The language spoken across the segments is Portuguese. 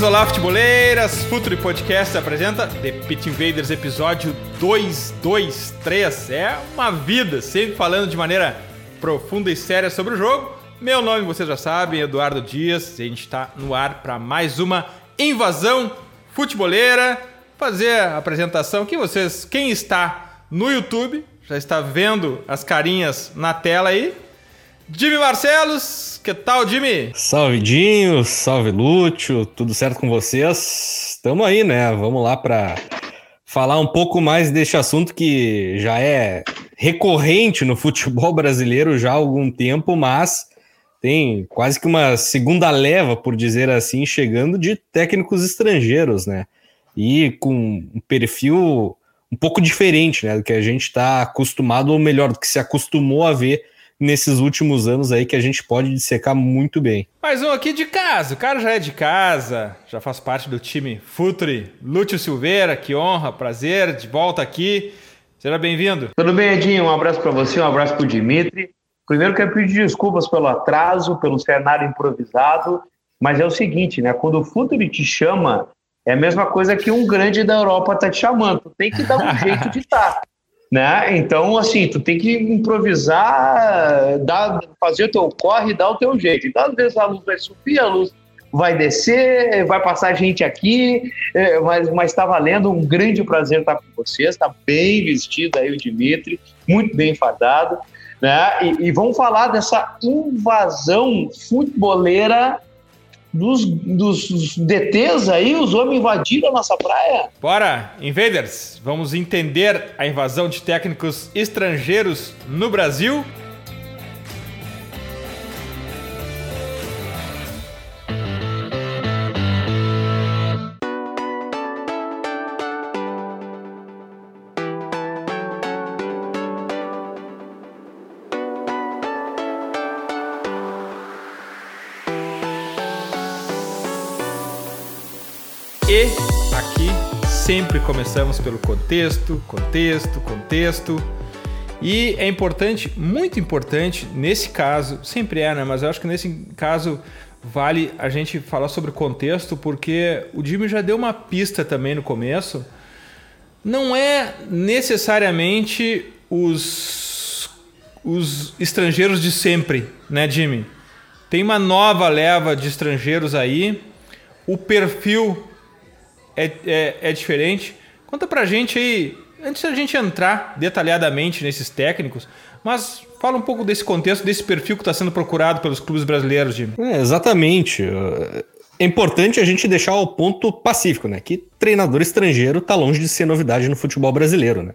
Olá, futeboleiras! Futuri Podcast apresenta The Pit Invaders, episódio 223. É uma vida, sempre falando de maneira profunda e séria sobre o jogo. Meu nome, vocês já sabem, Eduardo Dias. A gente está no ar para mais uma invasão futeboleira. Fazer a apresentação que vocês, quem está no YouTube, já está vendo as carinhas na tela aí. Jimmy Marcelos, que tal, Jimmy? Salve Dinho, salve Lúcio, tudo certo com vocês? Estamos aí, né? Vamos lá para falar um pouco mais deste assunto que já é recorrente no futebol brasileiro já há algum tempo, mas tem quase que uma segunda leva, por dizer assim, chegando de técnicos estrangeiros, né? E com um perfil um pouco diferente, né, do que a gente está acostumado, ou melhor, do que se acostumou a ver nesses últimos anos aí que a gente pode dissecar muito bem. Mais um aqui de casa, o cara já é de casa, já faz parte do time Futuri. Lúcio Silveira, que honra, prazer, de volta aqui. Seja bem-vindo. Tudo bem, Edinho? Um abraço para você, um abraço para o Dimitri. Primeiro quero pedir desculpas pelo atraso, pelo cenário improvisado, mas é o seguinte, né? Quando o Futuri te chama, é a mesma coisa que um grande da Europa tá te chamando. Tu tem que dar um jeito de estar né? Então, assim, tu tem que improvisar, dar, fazer o teu corre, dar o teu jeito. Então, às vezes a luz vai subir, a luz vai descer, vai passar gente aqui, é, mas mas está valendo um grande prazer estar com vocês. Está bem vestido aí o Dimitri, muito bem fardado, né? E, e vamos falar dessa invasão futeboleira dos, dos DTs aí, os homens invadiram a nossa praia. Bora, invaders! Vamos entender a invasão de técnicos estrangeiros no Brasil. Sempre começamos pelo contexto, contexto, contexto. E é importante, muito importante, nesse caso, sempre é, né? Mas eu acho que nesse caso vale a gente falar sobre o contexto, porque o Jimmy já deu uma pista também no começo. Não é necessariamente os, os estrangeiros de sempre, né, Jimmy? Tem uma nova leva de estrangeiros aí. O perfil é, é, é diferente. Conta pra gente aí, antes da gente entrar detalhadamente nesses técnicos, mas fala um pouco desse contexto, desse perfil que está sendo procurado pelos clubes brasileiros, Jimmy. É, exatamente. É importante a gente deixar o ponto pacífico, né? Que treinador estrangeiro tá longe de ser novidade no futebol brasileiro, né?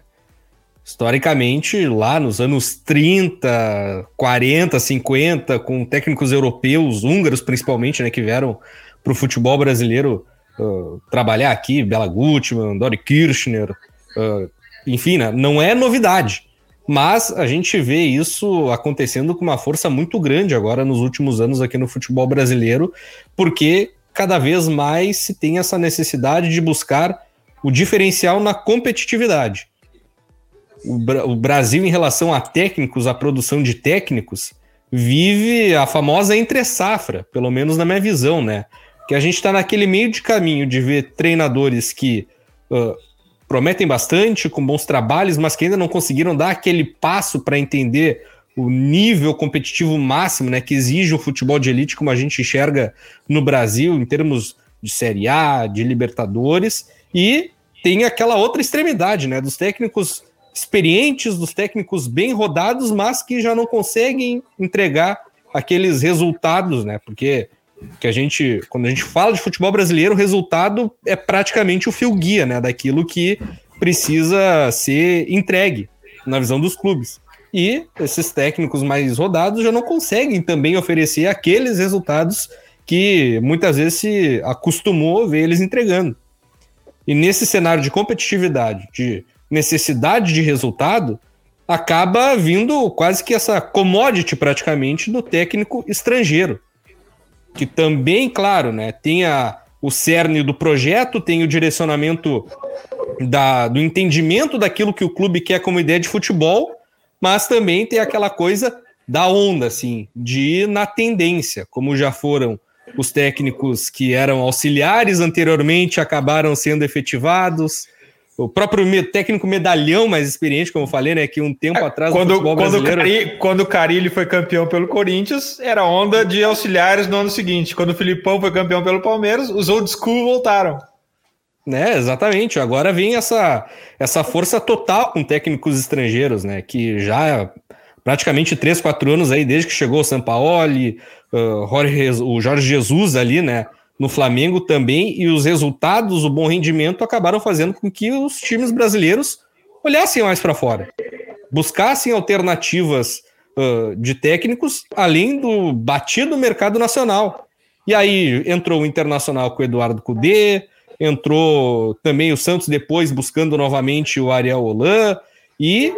Historicamente, lá nos anos 30, 40, 50, com técnicos europeus, húngaros principalmente, né, que vieram para o futebol brasileiro uh, trabalhar aqui, Bela Gutmann, Dori Kirchner, uh, enfim, né, não é novidade. Mas a gente vê isso acontecendo com uma força muito grande agora nos últimos anos aqui no futebol brasileiro, porque cada vez mais se tem essa necessidade de buscar o diferencial na competitividade o, Brasil, em relação a técnicos, a produção de técnicos, vive a famosa entre-safra, pelo menos na minha visão, né? Que a gente está naquele meio de caminho de ver treinadores que uh, prometem bastante, com bons trabalhos, mas que ainda não conseguiram dar aquele passo para entender o nível competitivo máximo né, que exige o futebol de elite, como a gente enxerga no Brasil, em termos de Série A, de Libertadores, e tem aquela outra extremidade, né? Dos técnicos experientes, dos técnicos bem rodados, mas que já não conseguem entregar aqueles resultados, né? Porque que a gente, quando a gente fala de futebol brasileiro, o resultado é praticamente o fio guia, né? Daquilo que precisa ser entregue na visão dos clubes. E esses técnicos mais rodados já não conseguem também oferecer aqueles resultados que muitas vezes se acostumou ver eles entregando. E nesse cenário de competitividade, de necessidade de resultado, acaba vindo quase que essa commodity praticamente do técnico estrangeiro. Que também, claro, né, tem a, o cerne do projeto, tem o direcionamento da, do entendimento daquilo que o clube quer como ideia de futebol, mas também tem aquela coisa da onda, assim, de ir na tendência, como já foram os técnicos que eram auxiliares anteriormente acabaram sendo efetivados. O próprio técnico medalhão mais experiente, como eu falei, né? Que um tempo é, atrás quando, quando, brasileiro... Cari, quando o Carilli foi campeão pelo Corinthians, era onda de auxiliares no ano seguinte. Quando o Filipão foi campeão pelo Palmeiras, os old school voltaram. né exatamente. Agora vem essa, essa força total com técnicos estrangeiros, né? Que já praticamente 3, 4 anos aí, desde que chegou o Sampaoli, uh, Jorge, o Jorge Jesus ali, né? No Flamengo também, e os resultados, o bom rendimento, acabaram fazendo com que os times brasileiros olhassem mais para fora, buscassem alternativas uh, de técnicos, além do batido mercado nacional. E aí entrou o Internacional com o Eduardo Cudê, entrou também o Santos depois buscando novamente o Ariel Holan, e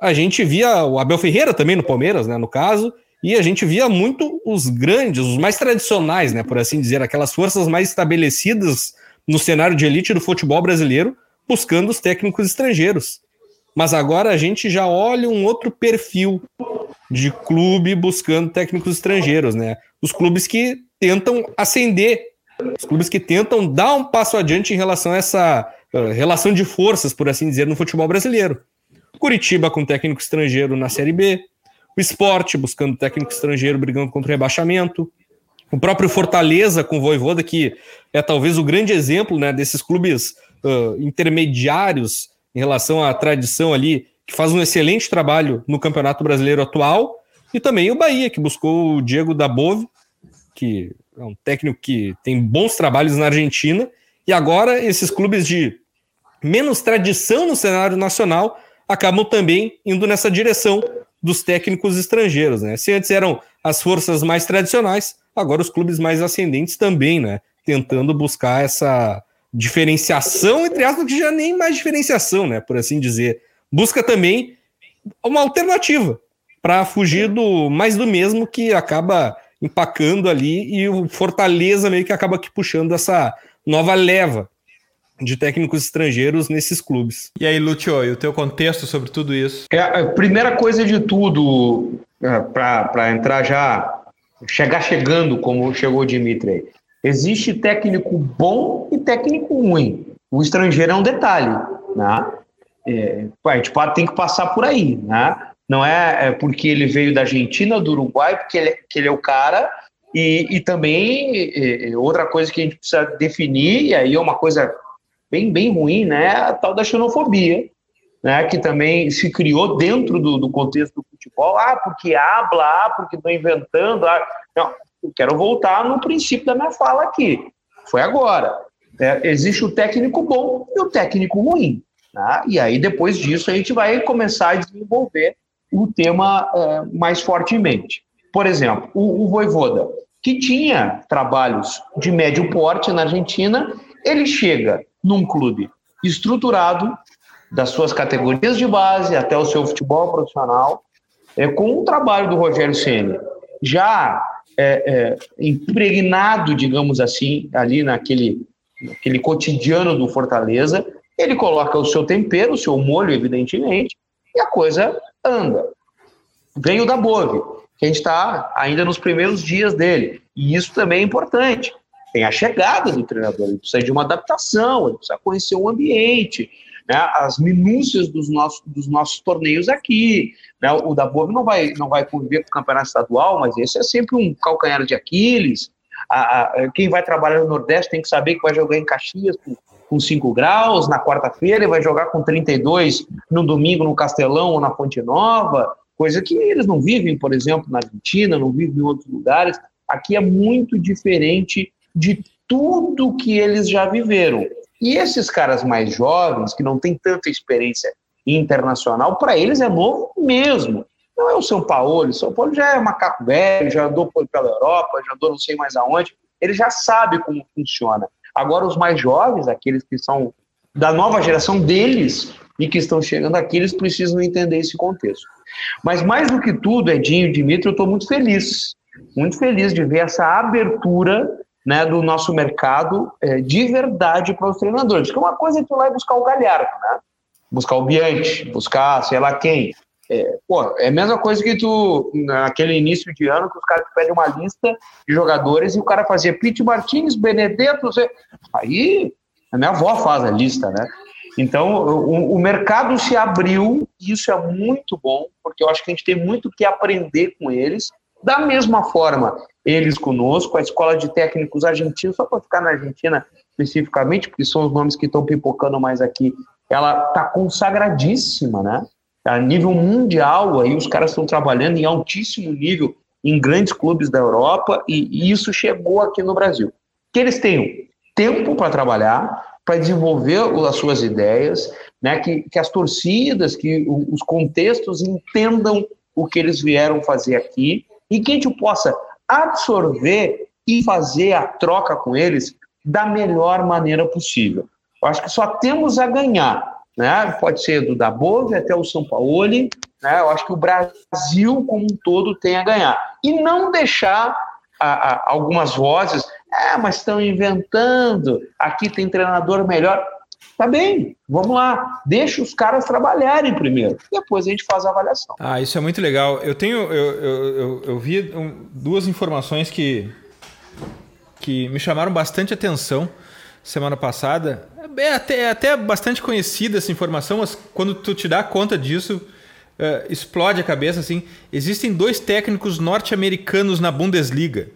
a gente via o Abel Ferreira também no Palmeiras, né, no caso, e a gente via muito os grandes, os mais tradicionais, né, por assim dizer, aquelas forças mais estabelecidas no cenário de elite do futebol brasileiro, buscando os técnicos estrangeiros. Mas agora a gente já olha um outro perfil de clube buscando técnicos estrangeiros, né? Os clubes que tentam ascender, os clubes que tentam dar um passo adiante em relação a essa uh, relação de forças, por assim dizer, no futebol brasileiro. Curitiba com técnico estrangeiro na Série B, o esporte buscando técnico estrangeiro brigando contra o rebaixamento, o próprio Fortaleza com o Voivoda, que é talvez o grande exemplo né, desses clubes uh, intermediários em relação à tradição ali, que faz um excelente trabalho no Campeonato Brasileiro atual, e também o Bahia, que buscou o Diego Dabove, que é um técnico que tem bons trabalhos na Argentina, e agora esses clubes de menos tradição no cenário nacional acabam também indo nessa direção dos técnicos estrangeiros, né? Se antes eram as forças mais tradicionais, agora os clubes mais ascendentes também, né? Tentando buscar essa diferenciação, entre aspas, que já nem mais diferenciação, né? Por assim dizer. Busca também uma alternativa para fugir do mais do mesmo que acaba empacando ali e o Fortaleza meio que acaba aqui puxando essa nova leva de técnicos estrangeiros nesses clubes. E aí, Lúcio, e o teu contexto sobre tudo isso? É, a primeira coisa de tudo, é, para entrar já, chegar chegando como chegou o Dimitri, existe técnico bom e técnico ruim. O estrangeiro é um detalhe, né? É, a gente tem que passar por aí, né? Não é, é porque ele veio da Argentina, do Uruguai, porque ele, que ele é o cara, e, e também é, outra coisa que a gente precisa definir, e aí é uma coisa bem, bem ruim, né? A tal da xenofobia, né? Que também se criou dentro do, do contexto do futebol. Ah, porque habla, ah, porque estou inventando. Ah. Não, eu quero voltar no princípio da minha fala aqui. Foi agora. É, existe o técnico bom e o técnico ruim. Tá? E aí, depois disso, a gente vai começar a desenvolver o tema é, mais fortemente. Por exemplo, o, o Voivoda, que tinha trabalhos de médio porte na Argentina, ele chega num clube estruturado, das suas categorias de base até o seu futebol profissional, é, com o trabalho do Rogério Ceni já é, é, impregnado, digamos assim, ali naquele, naquele cotidiano do Fortaleza, ele coloca o seu tempero, o seu molho, evidentemente, e a coisa anda. Vem o da Bove, que a gente está ainda nos primeiros dias dele, e isso também é importante tem a chegada do treinador, ele precisa de uma adaptação, ele precisa conhecer o ambiente, né, as minúcias dos nossos, dos nossos torneios aqui. Né, o da Boa não vai, não vai conviver com o campeonato estadual, mas esse é sempre um calcanhar de Aquiles. A, a, quem vai trabalhar no Nordeste tem que saber que vai jogar em Caxias com, com 5 graus, na quarta-feira e vai jogar com 32 no domingo no Castelão ou na Fonte Nova, coisa que eles não vivem, por exemplo, na Argentina, não vivem em outros lugares. Aqui é muito diferente de tudo que eles já viveram. E esses caras mais jovens, que não têm tanta experiência internacional, para eles é novo mesmo. Não é o São Paulo, o São Paulo já é macaco velho, já andou pela Europa, já andou não sei mais aonde, ele já sabe como funciona. Agora, os mais jovens, aqueles que são da nova geração deles e que estão chegando aqui, eles precisam entender esse contexto. Mas mais do que tudo, Edinho e Dimitri, eu estou muito feliz, muito feliz de ver essa abertura né, do nosso mercado é, de verdade para os treinadores. Porque uma coisa é tu lá e buscar o Galhardo, né? buscar o Biante, buscar sei lá quem. É, pô, é a mesma coisa que tu, naquele início de ano, que os caras pedem uma lista de jogadores e o cara fazia Pete Martins, Benedetto, você... aí a minha avó faz a lista, né? Então, o, o, mercado se abriu, e isso é muito bom, porque eu acho que a gente tem muito que aprender com eles. Da mesma forma, eles conosco, a escola de técnicos argentinos, só para ficar na Argentina especificamente, porque são os nomes que estão pipocando mais aqui, ela está consagradíssima, né? A nível mundial, aí os caras estão trabalhando em altíssimo nível em grandes clubes da Europa e, e isso chegou aqui no Brasil. Que eles tenham tempo para trabalhar, para desenvolver as suas ideias, né? Que, que as torcidas, que os contextos entendam o que eles vieram fazer aqui e que a gente possa absorver e fazer a troca com eles da melhor maneira possível. Eu acho que só temos a ganhar, né? Pode ser do Dabove até o São Paulo, né? Eu acho que o Brasil como um todo tem a ganhar e não deixar a, a, algumas vozes, é, mas estão inventando. Aqui tem treinador melhor. Tá bem, vamos lá. Deixa os caras trabalharem primeiro. Depois a gente faz a avaliação. Ah, isso é muito legal. Eu tenho. Eu, eu, eu, eu vi duas informações que, que me chamaram bastante atenção semana passada. É até, é até bastante conhecida essa informação, mas quando tu te dá conta disso, uh, explode a cabeça assim. Existem dois técnicos norte-americanos na Bundesliga.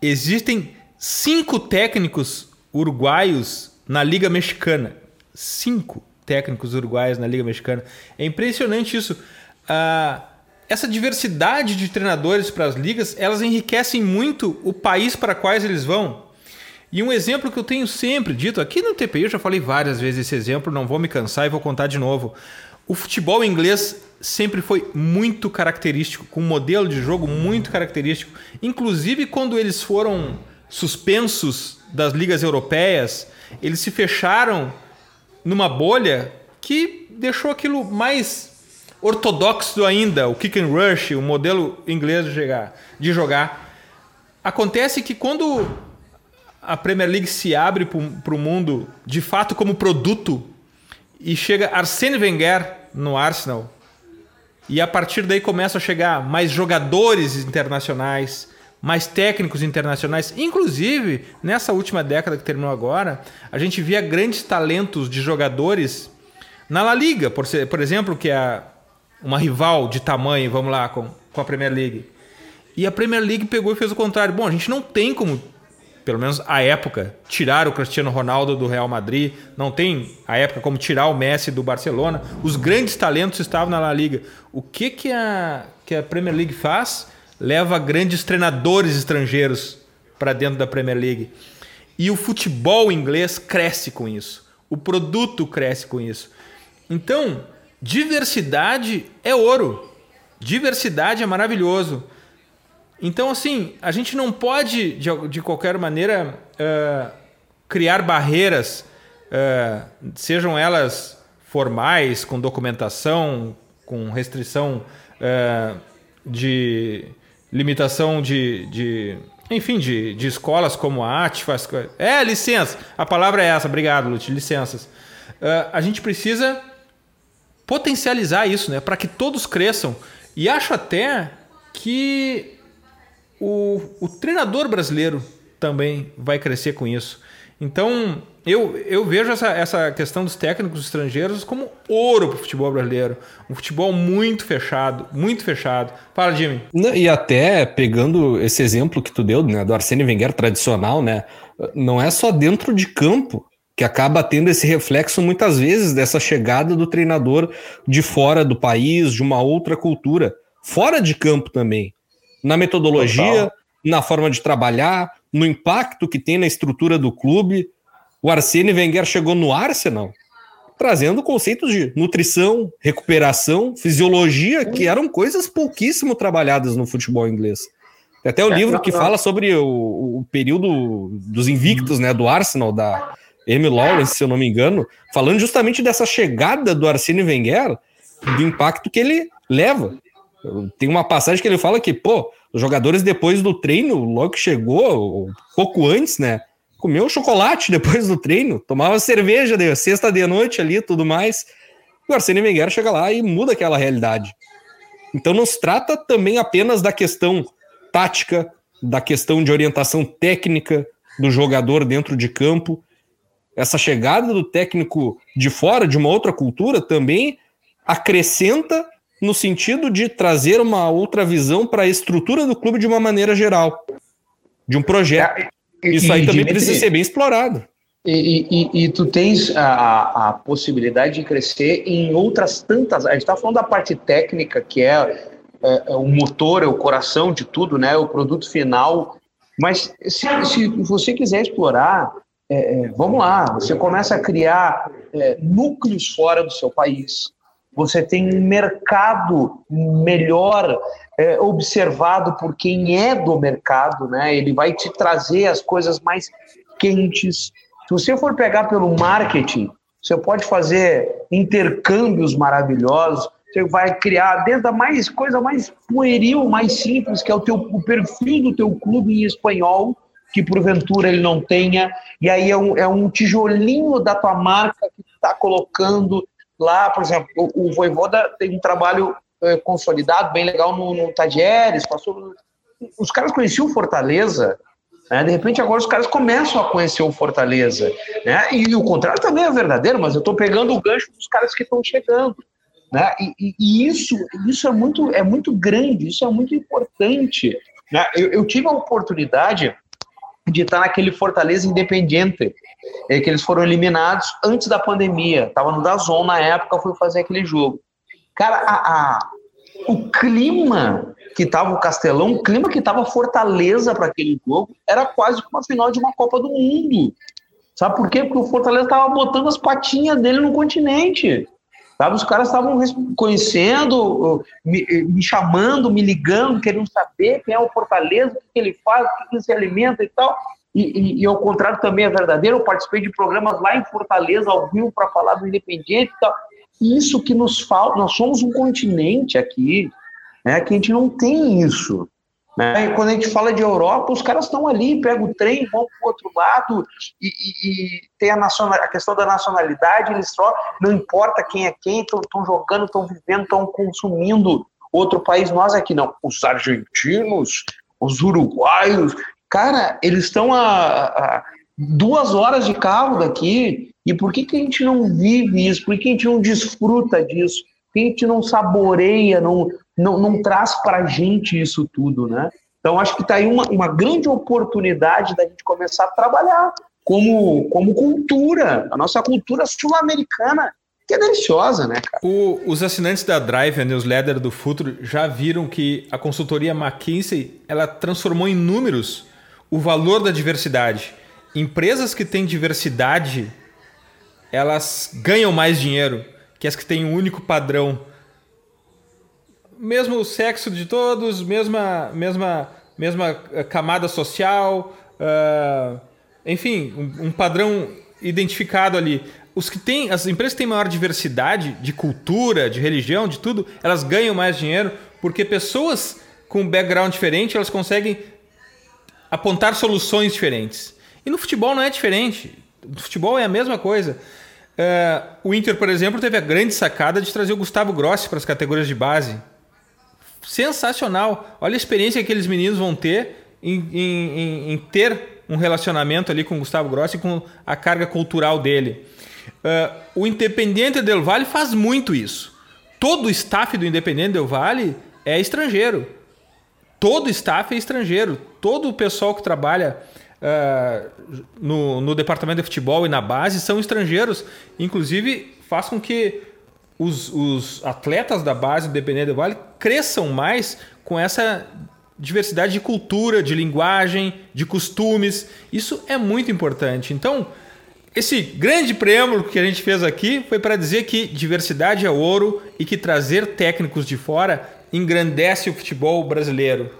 Existem cinco técnicos uruguaios na Liga Mexicana. Cinco técnicos uruguaios na Liga Mexicana. É impressionante isso. Uh, essa diversidade de treinadores para as ligas, elas enriquecem muito o país para quais eles vão. E um exemplo que eu tenho sempre dito, aqui no TPI eu já falei várias vezes esse exemplo, não vou me cansar e vou contar de novo. O futebol inglês sempre foi muito característico, com um modelo de jogo muito característico. Inclusive quando eles foram suspensos das ligas europeias, eles se fecharam numa bolha que deixou aquilo mais ortodoxo ainda, o kick and rush, o modelo inglês de jogar. De jogar. Acontece que quando a Premier League se abre para o mundo de fato como produto e chega Arsene Wenger no Arsenal e a partir daí começam a chegar mais jogadores internacionais, mais técnicos internacionais, inclusive nessa última década que terminou agora, a gente via grandes talentos de jogadores na La Liga, por, ser, por exemplo, que é uma rival de tamanho, vamos lá, com, com a Premier League. E a Premier League pegou e fez o contrário. Bom, a gente não tem como pelo menos a época, tirar o Cristiano Ronaldo do Real Madrid, não tem a época como tirar o Messi do Barcelona. Os grandes talentos estavam na La Liga. O que, que, a, que a Premier League faz? Leva grandes treinadores estrangeiros para dentro da Premier League. E o futebol inglês cresce com isso. O produto cresce com isso. Então, diversidade é ouro. Diversidade é maravilhoso. Então, assim, a gente não pode, de, de qualquer maneira, uh, criar barreiras, uh, sejam elas formais, com documentação, com restrição uh, de limitação de, de enfim, de, de escolas como a ATFAS. É, licença, a palavra é essa, obrigado, Lute, licenças. a gente precisa potencializar isso, né, para que todos cresçam. E acho até que o, o treinador brasileiro também vai crescer com isso. Então, eu, eu vejo essa, essa questão dos técnicos estrangeiros como ouro para o futebol brasileiro. Um futebol muito fechado, muito fechado. Fala, Jimmy. E até pegando esse exemplo que tu deu, né, do Arsene Wenger tradicional, né, não é só dentro de campo que acaba tendo esse reflexo muitas vezes dessa chegada do treinador de fora do país, de uma outra cultura. Fora de campo também na metodologia, Total. na forma de trabalhar, no impacto que tem na estrutura do clube. O Arsene Wenger chegou no Arsenal trazendo conceitos de nutrição, recuperação, fisiologia, que eram coisas pouquíssimo trabalhadas no futebol inglês. Tem até o é, livro não, que não. fala sobre o, o, período dos invictos, né, do Arsenal, da, Amy Lawrence, se eu não me engano, falando justamente dessa chegada do Arsene Wenger, do impacto que ele leva. Tem uma passagem que ele fala que, pô, os jogadores depois do treino, logo que chegou, pouco antes, né? Comeu chocolate depois do treino, tomava cerveja de sexta de noite ali tudo mais. O Arsene Wenger chega lá e muda aquela realidade. Então não se trata também apenas da questão tática, da questão de orientação técnica do jogador dentro de campo. Essa chegada do técnico de fora, de uma outra cultura, também acrescenta no sentido de trazer uma outra visão para a estrutura do clube de uma maneira geral, de um projeto. É, Isso aí também precisa ser bem explorado. E, e, e, tu tens a, a possibilidade de crescer em outras tantas. A gente está falando da parte técnica, que é, é, é, o motor, é o coração de tudo, né? O produto final. Mas se, se você quiser explorar, é, é vamos lá, você começa a criar é, núcleos fora do seu país. Você tem um mercado melhor é, observado por quem é do mercado, né? Ele vai te trazer as coisas mais quentes, se você for pegar pelo marketing, você pode fazer intercâmbios maravilhosos, você vai criar desde a mais coisa mais pueril, mais simples, que é o teu o perfil do teu clube em espanhol, que porventura ele não tenha, e aí é um, é um tijolinho da tua marca que está colocando lá, por exemplo, o, o Voivoda tem um trabalho é, consolidado, bem legal no, no Tadieres, passou... Os caras conheciam Fortaleza né? De repente, agora os caras começam a conhecer o Fortaleza. Né? E, e o contrário também é verdadeiro, mas eu estou pegando o gancho dos caras que estão chegando. Né? E, e, e, isso, isso é, muito, é muito grande, isso é muito importante. Né? Eu, eu tive a oportunidade de estar naquele Fortaleza Independente, é, que eles foram eliminados antes da pandemia. Estava no Dazon na época, fui fazer aquele jogo. Cara, a, a, o clima que estava o Castelão, o clima que estava Fortaleza para aquele jogo era quase como a final de uma Copa do Mundo. Sabe por quê? Porque o Fortaleza estava botando as patinhas dele no continente. Sabe? Os caras estavam conhecendo, me, me, chamando, me ligando, querendo saber quem é o Fortaleza, o que ele faz, o que ele se alimenta e tal. E, e, e, ao contrário também é verdadeiro, eu participei de programas lá em Fortaleza, ao vivo, para falar do Independiente e tal. Isso que nos falta, nós somos um continente aqui, né, que a gente não tem isso. Né? Quando a gente fala de Europa, os caras estão ali, pegam o trem, vão para o outro lado e, e, e, tem a, nacional, a questão da nacionalidade, eles só, não importa quem é quem, estão jogando, estão vivendo, estão consumindo outro país. Nós aqui não. Os argentinos, os uruguaios, cara, eles estão a, a duas horas de carro daqui. E por que, que a gente não vive isso? Por que a gente não desfruta disso? Que a gente não saboreia, não, não, não traz para a gente isso tudo, né? Então, acho que está aí uma, uma grande oportunidade da gente começar a trabalhar como, como cultura, a nossa cultura sul-americana, que é deliciosa, né, cara? O, os assinantes da Drive, a newsletter do Futuro, já viram que a consultoria McKinsey ela transformou em números o valor da diversidade. Empresas que têm diversidade, elas ganham mais dinheiro que as que têm um único padrão mesmo sexo de todos, mesma, mesma, mesma eh, camada social, uh, enfim, um, um, padrão identificado ali. Os que têm, as empresas que têm maior diversidade de cultura, de religião, de tudo, elas ganham mais dinheiro porque pessoas com background diferente elas conseguem apontar soluções diferentes. E no futebol não é diferente. No futebol é a mesma coisa. Uh, o Inter, por exemplo, teve a grande sacada de trazer o Gustavo Grossi para as categorias de base sensacional. Olha a experiência que aqueles meninos vão ter em, em, em ter um relacionamento ali com o Gustavo Grossi com a carga cultural dele. Uh, o Independente Del Vale faz muito isso. Todo o staff do Independente Del Vale é estrangeiro. Todo o staff é estrangeiro. Todo o pessoal que trabalha uh, no, no departamento de futebol e na base são estrangeiros. Inclusive, faz com que os, os atletas da base do Independente do Vale cresçam mais com essa diversidade de cultura, de linguagem, de costumes. Isso é muito importante. Então, esse grande preâmbulo que a gente fez aqui foi para dizer que diversidade é ouro e que trazer técnicos de fora engrandece o futebol brasileiro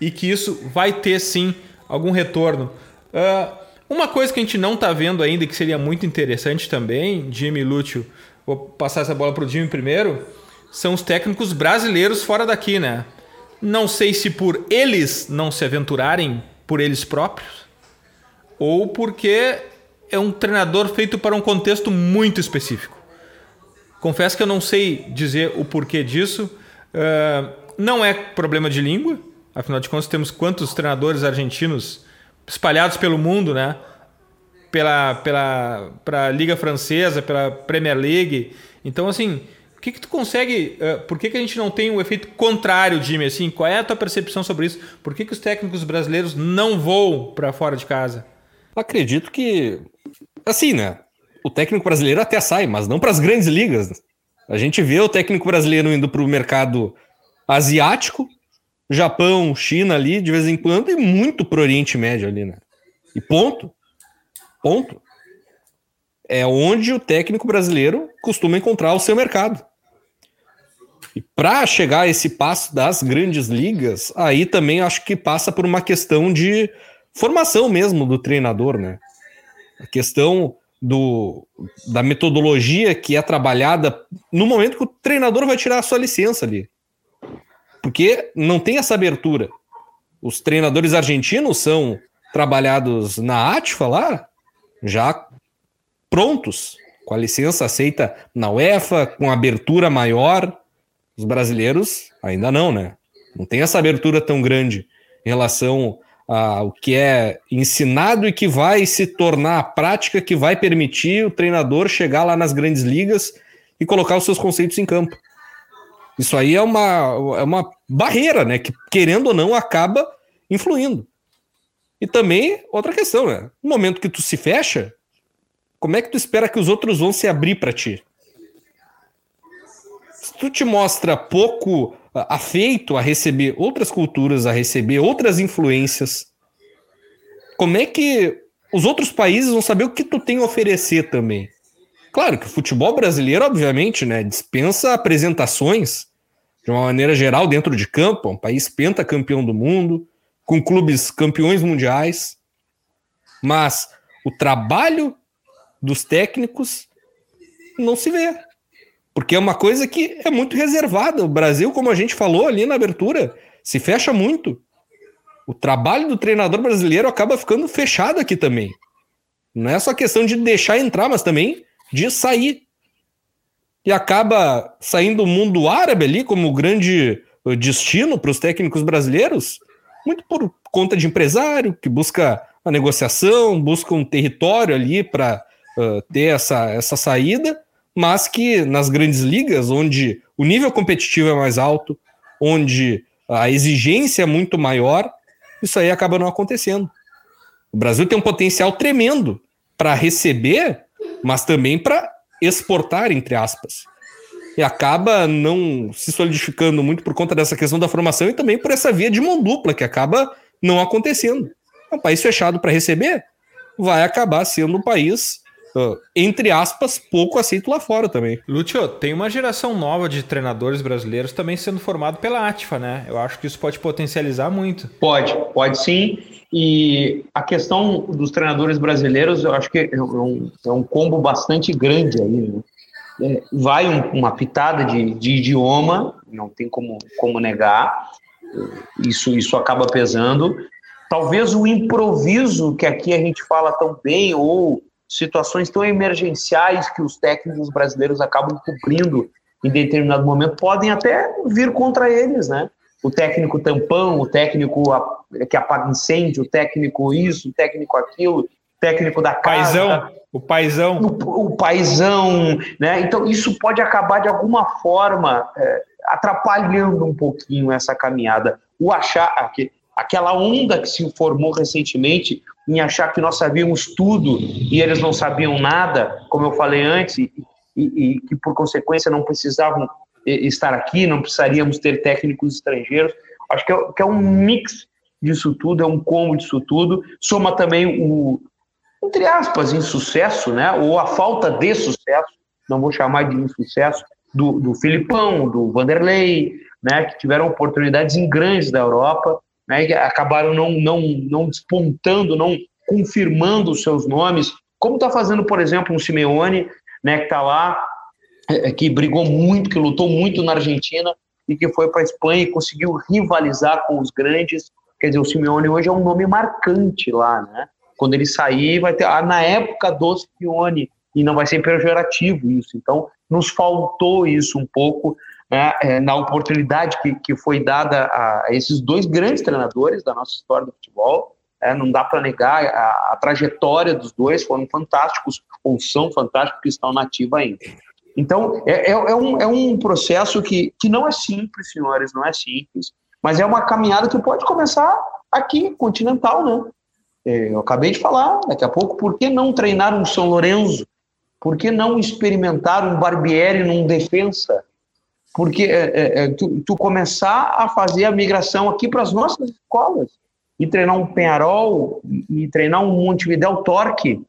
e que isso vai ter sim algum retorno. Uh, Uma coisa que a gente não está vendo ainda, que seria muito interessante também, Jimmy Lúcio, vou passar essa bola para o Jimmy primeiro, são os técnicos brasileiros fora daqui, né? Não sei se por eles não se aventurarem por eles próprios, ou porque é um treinador feito para um contexto muito específico. Confesso que eu não sei dizer o porquê disso. Uh, não é problema de língua, afinal de contas, temos quantos treinadores argentinos espalhados pelo mundo, né? Pela, pela, pela Liga Francesa, pela Premier League. Então, assim, o que, que tu consegue. Uh, por que, que a gente não tem o um efeito contrário, Jimmy? Assim, qual é a tua percepção sobre isso? Por que, que os técnicos brasileiros não voam para fora de casa? Acredito que. Assim, né? O técnico brasileiro até sai, mas não para as grandes ligas. A gente vê o técnico brasileiro indo para o mercado asiático, Japão, China ali, de vez em quando, e muito para o Oriente Médio ali, né? E ponto. Ponto. É onde o técnico brasileiro costuma encontrar o seu mercado. E para chegar a esse passo das grandes ligas, aí também acho que passa por uma questão de formação mesmo do treinador, né? A questão do, da metodologia que é trabalhada no momento que o treinador vai tirar a sua licença ali. Porque não tem essa abertura. Os treinadores argentinos são trabalhados na ATFA lá, já prontos, com a licença aceita na UEFA, com abertura maior. Os brasileiros ainda não, né? Não tem essa abertura tão grande em relação ao que é ensinado e que vai se tornar a prática que vai permitir o treinador chegar lá nas grandes ligas e colocar os seus conceitos em campo. Isso aí é uma, é uma barreira, né? Que, querendo ou não, acaba influindo. E também, outra questão, né? No momento que tu se fecha, como é que tu espera que os outros vão se abrir para ti? Se tu te mostra pouco afeito a receber outras culturas, a receber outras influências, como é que os outros países vão saber o que tu tem a oferecer também? Claro que o futebol brasileiro, obviamente, né, dispensa apresentações de uma maneira geral dentro de campo, é um país pentacampeão do mundo, com clubes campeões mundiais, mas o trabalho dos técnicos não se vê. Porque é uma coisa que é muito reservada. O Brasil, como a gente falou ali na abertura, se fecha muito. O trabalho do treinador brasileiro acaba ficando fechado aqui também. Não é só questão de deixar entrar, mas também de sair. E acaba saindo o mundo árabe ali como grande eh, destino para os técnicos brasileiros, muito por conta de empresário que busca a negociação, busca um território ali para uh, ter essa, essa saída, mas que nas grandes ligas, onde o nível competitivo é mais alto, onde a exigência é muito maior, isso aí acaba não acontecendo. O Brasil tem um potencial tremendo para receber mas também para exportar, entre aspas. E acaba não se solidificando muito por conta dessa questão da formação e também por essa via de mão dupla, que acaba não acontecendo. É um país fechado para receber, vai acabar sendo um país entre aspas, pouco aceito lá fora também. Lúcio, tem uma geração nova de treinadores brasileiros também sendo formado pela ATFA, né? Eu acho que isso pode potencializar muito. Pode, pode sim. E a questão dos treinadores brasileiros, eu acho que é um, é um combo bastante grande aí. Né? É, vai um, uma pitada de, de, idioma, não tem como, como negar, isso, isso acaba pesando. Talvez o improviso, que aqui a gente fala tão bem, ou situações tão emergenciais que os técnicos brasileiros acabam cobrindo em determinado momento, podem até vir contra eles, né? o técnico tampão, o técnico que apaga incêndio, o técnico isso, o técnico aquilo, o técnico da casa. Paizão, o paizão. O, o paizão, né? Então isso pode acabar de alguma forma é, atrapalhando um pouquinho essa caminhada. O achar que aquela onda que se formou recentemente em achar que nós sabíamos tudo e eles não sabiam nada, como eu falei antes, e, e, e que por consequência não precisavam estar aqui, não precisaríamos ter técnicos estrangeiros. Acho que é, que é um mix disso tudo, é um combo disso tudo. Soma também o, entre aspas, insucesso, né? ou a falta de sucesso, não vou chamar de insucesso, do, do Filipão, do Vanderlei, né? que tiveram oportunidades em grandes da Europa, né? acabaram não, não, não despontando, não confirmando os seus nomes, como está fazendo, por exemplo, um Simeone, né, que está lá, é, é, que brigou muito, que lutou muito na Argentina e que foi para a Espanha e conseguiu rivalizar com os grandes. Quer dizer, o Simeone hoje é um nome marcante lá, né? Quando ele sair, vai ter. Ah, na época do Simeone, e não vai ser pejorativo isso. Então, nos faltou isso um pouco né, é, na oportunidade que, que foi dada a esses dois grandes treinadores da nossa história do futebol. É, não dá para negar a, a, trajetória dos dois, foram fantásticos, ou são fantásticos, que estão na ativa ainda. Então, é, é, é, um, é um processo que, que não é simples, senhores, não é simples, mas é uma caminhada que pode começar aqui, continental, né? É, eu acabei de falar, daqui a pouco, por que não treinar um São Lourenço? Por que não experimentar um Barbieri num defensa? Porque é, é, é, tu, tu, começar a fazer a migração aqui para as nossas escolas e treinar um Penharol e, treinar um Montevidéu Torque,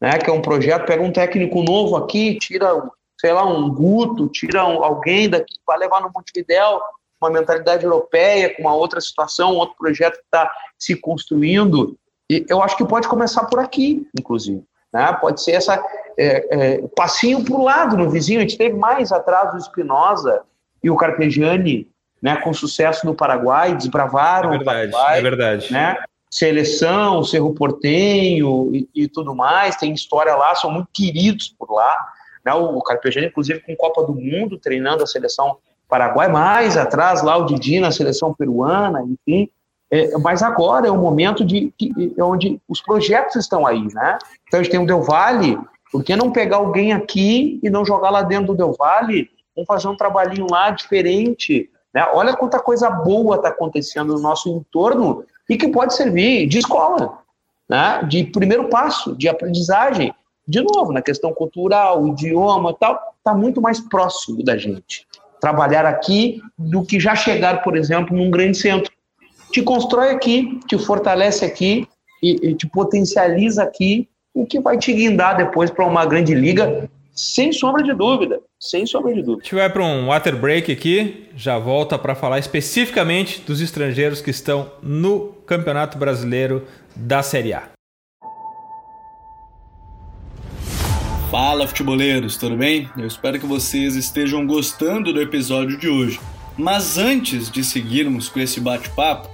né, que é um projeto, pega um técnico novo aqui, tira, sei lá, um Guto, tira um, alguém daqui, vai levar no Montevidéu, uma mentalidade europeia, com uma outra situação, outro projeto que está se construindo. E eu acho que pode começar por aqui, inclusive. Né? Pode ser essa é, é, passinho para o lado no vizinho. A gente teve mais atrás o Espinosa e o Carpegiani, né, com sucesso no Paraguai, desbravaram é verdade, o Paraguai. É verdade. Né? Seleção, Cerro Portenho e, e, tudo mais, tem história lá, são muito queridos por lá. Né? O Carpegiani, inclusive, com Copa do Mundo, treinando a seleção Paraguai, mais atrás lá o Didi na seleção peruana, enfim. É, mas agora é o momento de, de, onde os projetos estão aí, né? Então a gente tem o Del Valle, por que não pegar alguém aqui e não jogar lá dentro do Del Valle? Vamos fazer um trabalhinho lá diferente. Né? Olha quanta coisa boa está acontecendo no nosso entorno e que pode servir de escola, né? de primeiro passo, de aprendizagem. De novo, na questão cultural, idioma tal, está muito mais próximo da gente. Trabalhar aqui do que já chegar, por exemplo, num grande centro te constrói aqui, te fortalece aqui e, e te potencializa aqui, o que vai te guindar depois para uma grande liga, sem sombra de dúvida. Sem sombra de dúvida. A gente vai para um water break aqui, já volta para falar especificamente dos estrangeiros que estão no Campeonato Brasileiro da Série A. Fala, futeboleiros, tudo bem? Eu espero que vocês estejam gostando do episódio de hoje. Mas antes de seguirmos com esse bate-papo,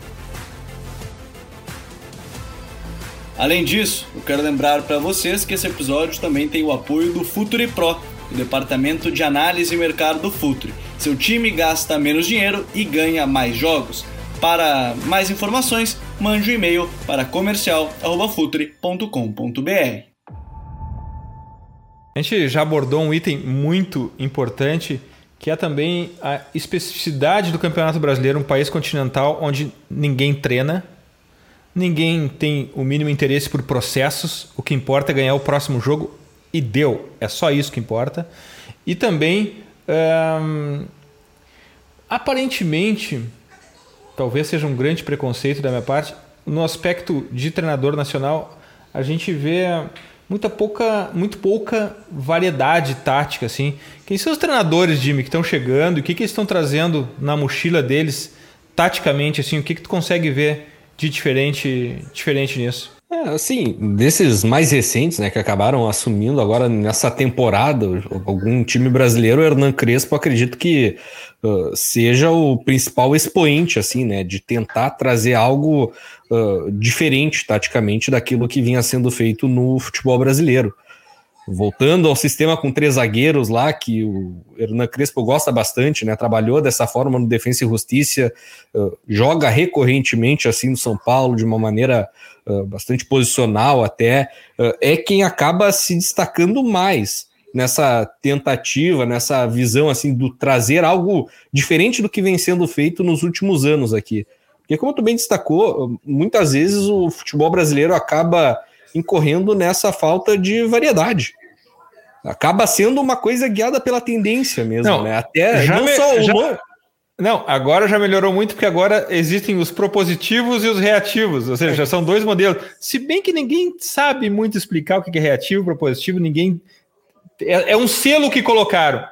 Além disso, eu quero lembrar para vocês que esse episódio também tem o apoio do Futuri Pro, o departamento de análise e mercado do Futuri. Seu time gasta menos dinheiro e ganha mais jogos. Para mais informações, mande um e-mail para comercial@futuri.com.br. A gente já abordou um item muito importante, que é também a especificidade do Campeonato Brasileiro, um país continental onde ninguém treina, Ninguém tem o mínimo interesse por processos. O que importa é ganhar o próximo jogo e deu. É só isso que importa. E também, aparentemente, talvez seja um grande preconceito da minha parte, no aspecto de treinador nacional, a gente vê muita pouca, muito pouca variedade tática. Assim. Quem são os treinadores, Jimmy, que estão chegando? O que, que eles estão trazendo na mochila deles, taticamente? Assim, o que, que tu consegue ver de diferente, diferente nisso? É, assim, desses mais recentes, né, que acabaram assumindo agora nessa temporada, algum time brasileiro, o Hernan Crespo, acredito que uh, seja o principal expoente, assim, né, de tentar trazer algo uh, diferente, taticamente, daquilo que vinha sendo feito no futebol brasileiro voltando ao sistema com três zagueiros lá, que o Hernan Crespo gosta bastante, né? Trabalhou dessa forma no Defensa e Justiça, uh, joga recorrentemente assim no São Paulo, de uma maneira uh, bastante posicional até, uh, é quem acaba se destacando mais nessa tentativa, nessa visão assim do trazer algo diferente do que vem sendo feito nos últimos anos aqui. Porque como tu bem destacou, muitas vezes o futebol brasileiro acaba incorrendo nessa falta de variedade. Acaba sendo uma coisa guiada pela tendência mesmo, não, né? Até já não me, só o já, Não, agora já melhorou muito porque agora existem os propositivos e os reativos, ou seja, já são dois modelos. Se bem que ninguém sabe muito explicar o que é reativo, propositivo, ninguém é, é um selo que colocaram,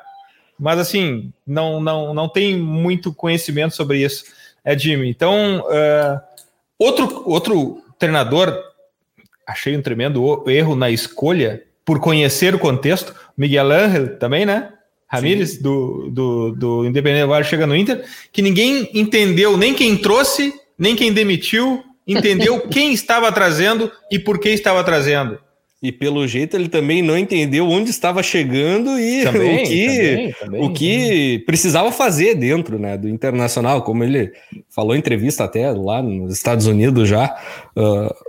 mas assim não não não tem muito conhecimento sobre isso. É Jimmy. Então uh, outro outro treinador achei um tremendo erro na escolha por conhecer o contexto. Miguel Ángel também, né? Ramírez, do, do, do Independente agora chega no Inter, que ninguém entendeu nem quem trouxe, nem quem demitiu, entendeu quem estava trazendo e por que estava trazendo. E pelo jeito ele também não entendeu onde estava chegando e também, o que, também, também, o que precisava fazer dentro né, do Internacional, como ele falou em entrevista até lá nos Estados Unidos já. Uh,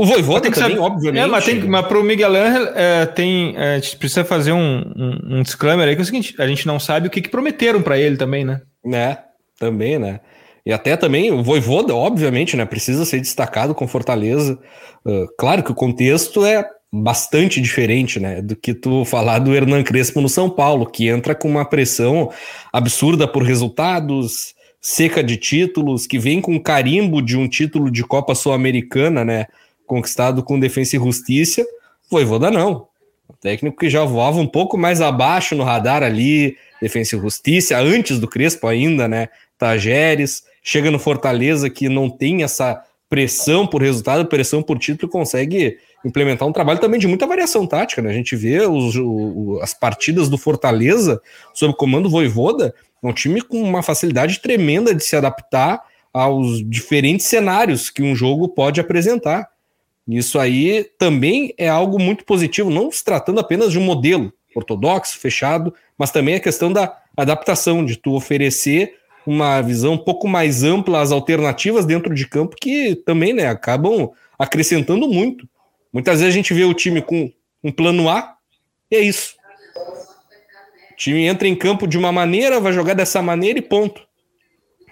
o Voivoda tem que também, saber, obviamente. É, mas, tem, mas para o Miguel Angel, é, tem, é, a gente precisa fazer um, um, um, disclaimer aí, que é o seguinte, a gente não sabe o que, que prometeram para ele também, né? É, também, né? E até também o Voivoda, obviamente, né, precisa ser destacado com Fortaleza. Uh, claro que o contexto é bastante diferente, né, do que tu falar do Hernan Crespo no São Paulo, que entra com uma pressão absurda por resultados, seca de títulos, que vem com carimbo de um título de Copa Sul-Americana, né, conquistado com defesa e justiça, Voivoda não. O técnico que já voava um pouco mais abaixo no radar ali, defesa e justiça, antes do Crespo ainda, né? Tajeres, chega no Fortaleza que não tem essa pressão por resultado, pressão por título, consegue implementar um trabalho também de muita variação tática, né? A gente vê os, o, as partidas do Fortaleza sob comando Voivoda, um time com uma facilidade tremenda de se adaptar aos diferentes cenários que um jogo pode apresentar. Isso aí também é algo muito positivo, não se tratando apenas de um modelo ortodoxo, fechado, mas também a questão da adaptação, de tu oferecer uma visão um pouco mais ampla às alternativas dentro de campo que também né, acabam acrescentando muito. Muitas vezes a gente vê o time com um plano A e é isso. O time entra em campo de uma maneira, vai jogar dessa maneira e ponto.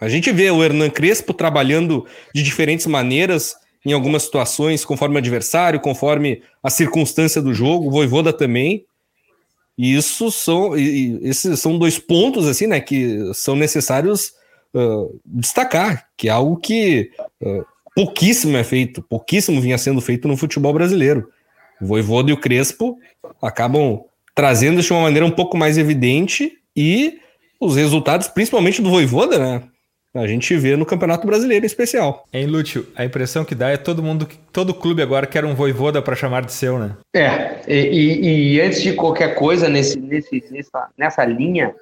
A gente vê o Hernan Crespo trabalhando de diferentes maneiras, em algumas situações, conforme o adversário, conforme a circunstância do jogo, o Voivoda também. E isso são, e, esses são dois pontos assim, né, que são necessários uh, destacar, que é algo que uh, pouquíssimo é feito, pouquíssimo vinha sendo feito no futebol brasileiro. O Voivoda e o Crespo acabam trazendo isso de uma maneira um pouco mais evidente e os resultados, principalmente do Voivoda, né, a gente vê no Campeonato Brasileiro em especial. É inútil. A impressão que dá é todo mundo, todo clube agora quer um voivoda para chamar de seu, né? É, e, e, antes de qualquer coisa nesse, nesse, nessa, nessa linha,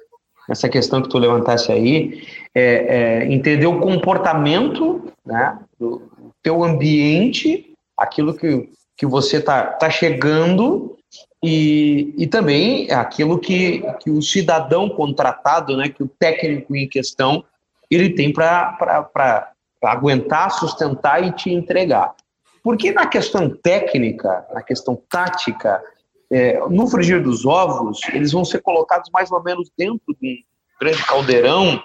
nessa questão que tu levantasse aí, é, é entender o comportamento né, do teu ambiente, aquilo que, que você tá, tá chegando e, e também aquilo que, que o cidadão contratado, né, que o técnico em questão ele tem para aguentar, sustentar e te entregar. Porque na questão técnica, na questão tática, é, no frigir dos ovos, eles vão ser colocados mais ou menos dentro de um grande caldeirão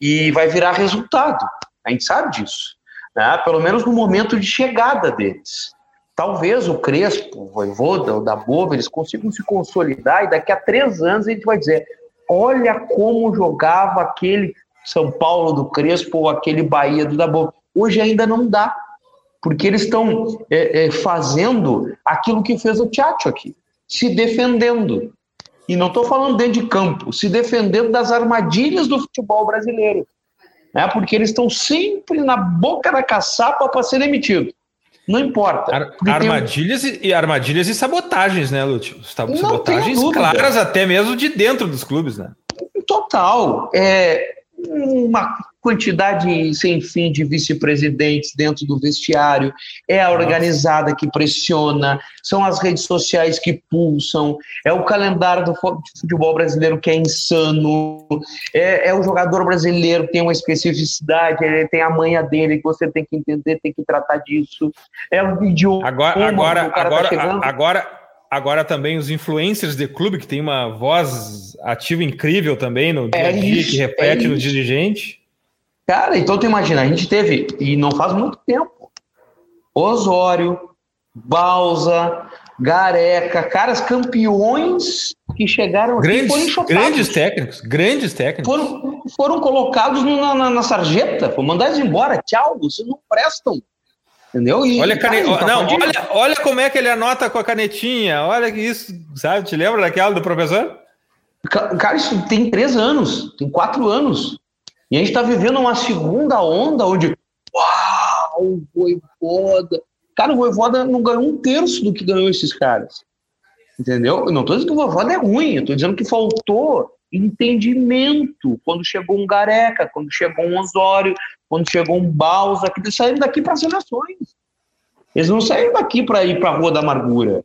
e vai virar resultado. A gente sabe disso. Né? Pelo menos no momento de chegada deles. Talvez o Crespo, o Voivoda, o da Bova, eles consigam se consolidar e daqui a três anos a gente vai dizer olha como jogava aquele são Paulo do Crespo ou aquele Bahia do Dabo. Hoje ainda não dá, porque eles estão é, é, fazendo aquilo que fez o Tchatcho aqui, se defendendo. E não estou falando dentro de campo, se defendendo das armadilhas do futebol brasileiro. Né? Porque eles estão sempre na boca da caçapa para ser demitido. Não importa. Ar armadilhas, um... e, armadilhas e sabotagens, né, Lúcio? Sabotagens claras até mesmo de dentro dos clubes, né? Total. É, uma quantidade sem fim de vice-presidentes dentro do vestiário, é a organizada que pressiona, são as redes sociais que pulsam, é o calendário do futebol brasileiro que é insano, é, é o jogador brasileiro que tem uma especificidade, ele tem a manha dele que você tem que entender, tem que tratar disso, é o idioma. Agora, agora, tá agora, tá agora, agora também os influencers de clube, que tem uma voz ativa incrível também no dia a é dia, que repete é no dirigente. Cara, então tu imagina, a gente teve, e não faz muito tempo, Osório, Balsa, Gareca, caras campeões que chegaram grandes, aqui foram Grandes técnicos, grandes técnicos. Foram, foram colocados na, na, na sarjeta, foram mandados embora. Tchau, vocês não prestam. Entendeu? E, olha, cara, não, olha, olha como é que ele anota com a canetinha. Olha que isso, sabe? Te lembra daquela do professor? Cara, isso tem três anos, tem quatro anos. E a gente está vivendo uma segunda onda onde, uau, o Voivoda. Cara, o Voivoda não ganhou um terço do que ganhou esses caras. Entendeu? Eu não estou dizendo que o Voivoda é ruim, eu estou dizendo que faltou entendimento quando chegou um Gareca, quando chegou um Osório, quando chegou um Balsa, que eles saíram daqui para as seleções. Eles não saíram daqui para ir para a Rua da Amargura.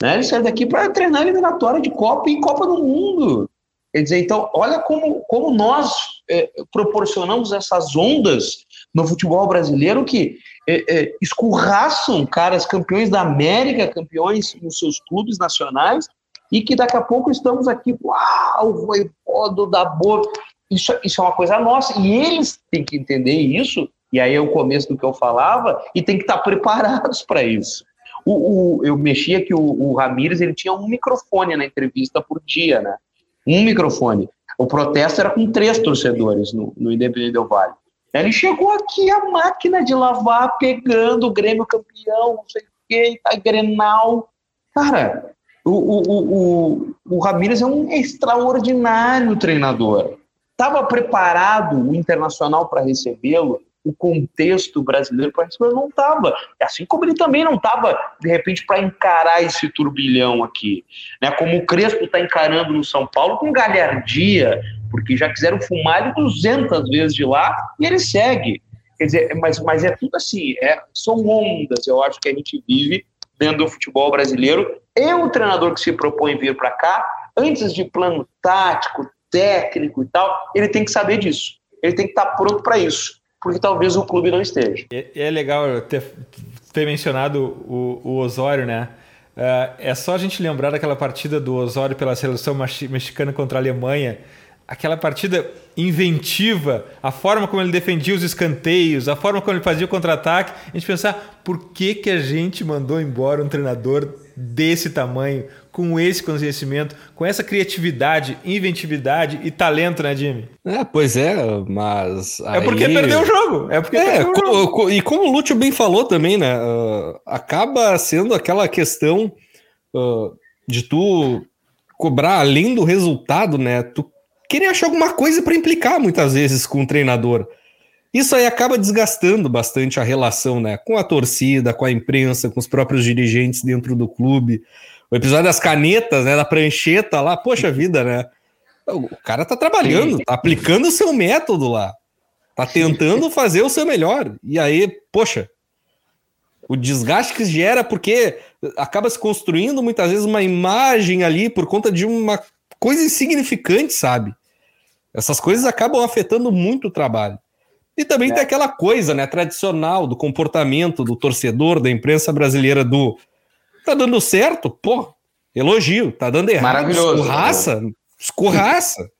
Né? Eles saíram daqui para treinar eliminatória de Copa e Copa do Mundo. Quer dizer, então, olha como, como nós é, proporcionamos essas ondas no futebol brasileiro que é, é, escurraçam caras campeões da América, campeões nos seus clubes nacionais, e que daqui a pouco estamos aqui, uau, o voivodo da boa. Isso, isso é uma coisa nossa, e eles têm que entender isso, e aí é o começo do que eu falava, e tem que estar preparados para isso. O, o, eu mexia que o, o Ramires ele tinha um microfone na entrevista por dia, né? Um microfone. O protesto era com três torcedores no, no Independente Vale. Ele chegou aqui, a máquina de lavar, pegando o Grêmio campeão, não sei o que, tá Grenal. Cara, o, o, o, o Ramírez é um extraordinário treinador. Estava preparado o Internacional para recebê-lo? o contexto brasileiro para receber, não estava. Assim como ele também não estava, de repente, para encarar esse turbilhão aqui. Né? Como o Crespo está encarando no São Paulo com galhardia, porque já quiseram fumar ele 200 vezes de lá e ele segue. Quer dizer, mas, mas é tudo assim, é, são ondas, eu acho que a gente vive dentro do futebol brasileiro. E o treinador que se propõe vir para cá, antes de plano tático, técnico e tal, ele tem que saber disso. Ele tem que estar tá pronto para isso porque talvez o clube não esteja. É, é legal ter, ter mencionado o, o Osório, né? Uh, é só a gente lembrar daquela partida do Osório pela seleção mexicana contra a Alemanha, aquela partida inventiva, a forma como ele defendia os escanteios, a forma como ele fazia o contra-ataque, a gente pensar por que, que a gente mandou embora um treinador desse tamanho, com esse conhecimento, com essa criatividade, inventividade e talento, né, Jimmy? É, pois é, mas. Aí... É porque perdeu o jogo. É porque é, o jogo. E como o Lúcio bem falou também, né? Uh, acaba sendo aquela questão uh, de tu cobrar além do resultado, né? Tu querer achar alguma coisa para implicar muitas vezes com o treinador. Isso aí acaba desgastando bastante a relação, né? Com a torcida, com a imprensa, com os próprios dirigentes dentro do clube. O episódio das canetas, né? Da prancheta lá, poxa vida, né? O cara tá trabalhando, tá aplicando o seu método lá. Tá tentando fazer o seu melhor. E aí, poxa, o desgaste que gera, porque acaba se construindo muitas vezes uma imagem ali por conta de uma coisa insignificante, sabe? Essas coisas acabam afetando muito o trabalho. E também é. tem aquela coisa, né, tradicional do comportamento do torcedor, da imprensa brasileira do Tá dando certo? Pô, elogio. Tá dando errado. Maravilhoso. Escorraça. Escorraça.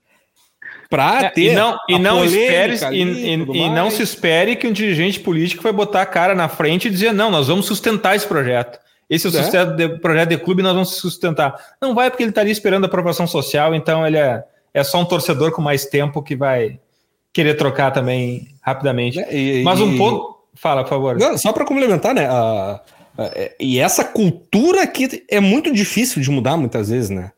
Pra é, ter. E não, e não, espere, e, e, e não se espere que um dirigente político vai botar a cara na frente e dizer: não, nós vamos sustentar esse projeto. Esse é o é. De, projeto de clube nós vamos sustentar. Não vai porque ele está ali esperando a aprovação social, então ele é, é só um torcedor com mais tempo que vai querer trocar também rapidamente. É, e, Mas um ponto. Fala, por favor. Não, só para complementar, né? A, é, e essa cultura aqui é muito difícil de mudar muitas vezes, né?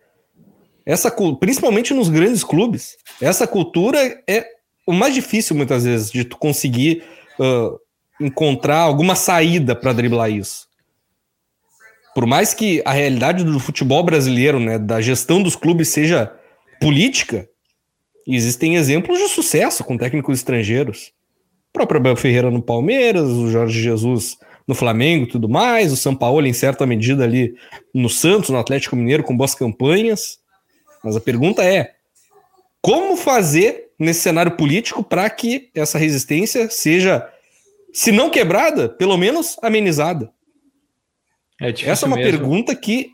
Essa, principalmente nos grandes clubes, essa cultura é o mais difícil muitas vezes de tu conseguir uh, encontrar alguma saída para driblar isso. Por mais que a realidade do futebol brasileiro, né, da gestão dos clubes seja política, existem exemplos de sucesso com técnicos estrangeiros. O próprio Abel Ferreira no Palmeiras, o Jorge Jesus no Flamengo tudo mais, o São Paulo em certa medida ali no Santos, no Atlético Mineiro com boas campanhas. Mas a pergunta é: como fazer nesse cenário político para que essa resistência seja, se não quebrada, pelo menos amenizada? É essa é uma mesmo. pergunta que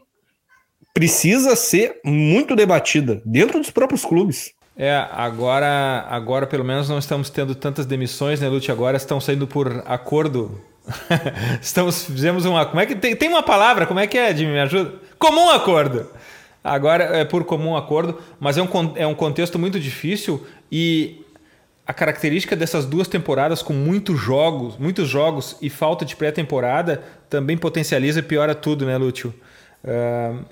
precisa ser muito debatida dentro dos próprios clubes. É, agora, agora pelo menos não estamos tendo tantas demissões, né, Lute? Agora estão saindo por acordo Estamos, fizemos uma. Como é que tem, tem uma palavra? Como é que é, Jimmy? Me ajuda? Comum acordo. Agora é por comum acordo, mas é um, é um contexto muito difícil e a característica dessas duas temporadas com muitos jogos, muitos jogos e falta de pré-temporada também potencializa e piora tudo, né, Lúcio? Uh,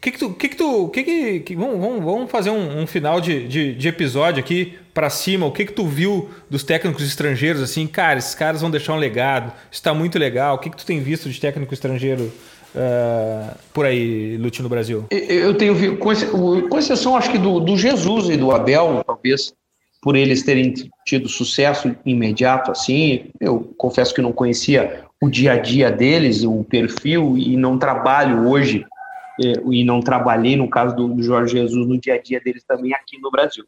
que que tu, que que tu, que que, que vamos, vamos, fazer um, um final de, de, de, episódio aqui para cima. O que que tu viu dos técnicos estrangeiros assim, cara? Esses caras vão deixar um legado. Está muito legal. O que que tu tem visto de técnico estrangeiro uh, por aí, Lute no Brasil? Eu tenho visto, com exceção acho que do, do Jesus e do Abel, talvez por eles terem tido sucesso imediato assim. Eu confesso que não conhecia o dia a dia deles, o perfil e não trabalho hoje é, e não trabalhei, no caso do Jorge Jesus, no dia a dia deles também aqui no Brasil.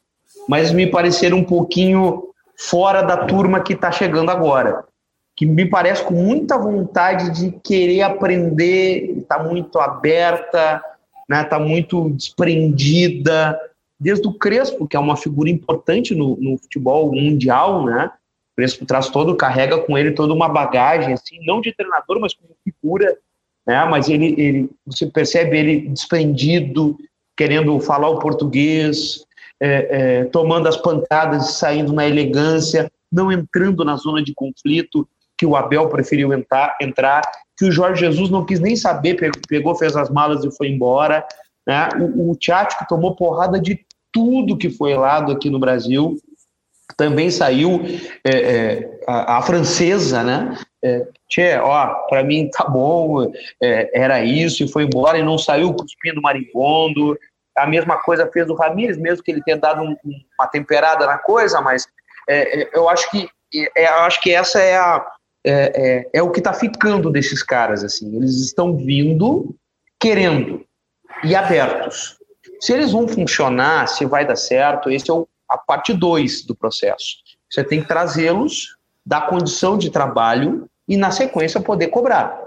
Mas me pareceram um pouquinho fora da turma que está chegando agora, que me parece com muita vontade de querer aprender, está muito aberta, está né, tá muito desprendida, desde o Crespo, que é uma figura importante no, no futebol mundial, né? O Crespo traz todo, carrega com ele toda uma bagagem, assim, não de treinador, mas como figura né? mas ele, ele, você percebe ele desprendido, querendo falar o português, é, é, tomando as pancadas, saindo na elegância, não entrando na zona de conflito que o Abel preferiu entrar, entrar que o Jorge Jesus não quis nem saber, pegou, fez as malas e foi embora. Né? O, o que tomou porrada de tudo que foi lado aqui no Brasil, também saiu é, é, a, a, francesa, né? É, tchê, ó, para mim tá bom, é, era isso, e foi embora e não saiu cuspindo marimbondo. A mesma coisa fez o Ramires, mesmo que ele tenha dado um, uma temperada na coisa, mas é, é, eu acho que é, eu acho que essa é a é, é, o que está ficando desses caras assim. Eles estão vindo querendo e abertos. Se eles vão funcionar, se vai dar certo, esse é o, a parte 2 do processo. Você tem que trazê-los da condição de trabalho e, na sequência, poder cobrar.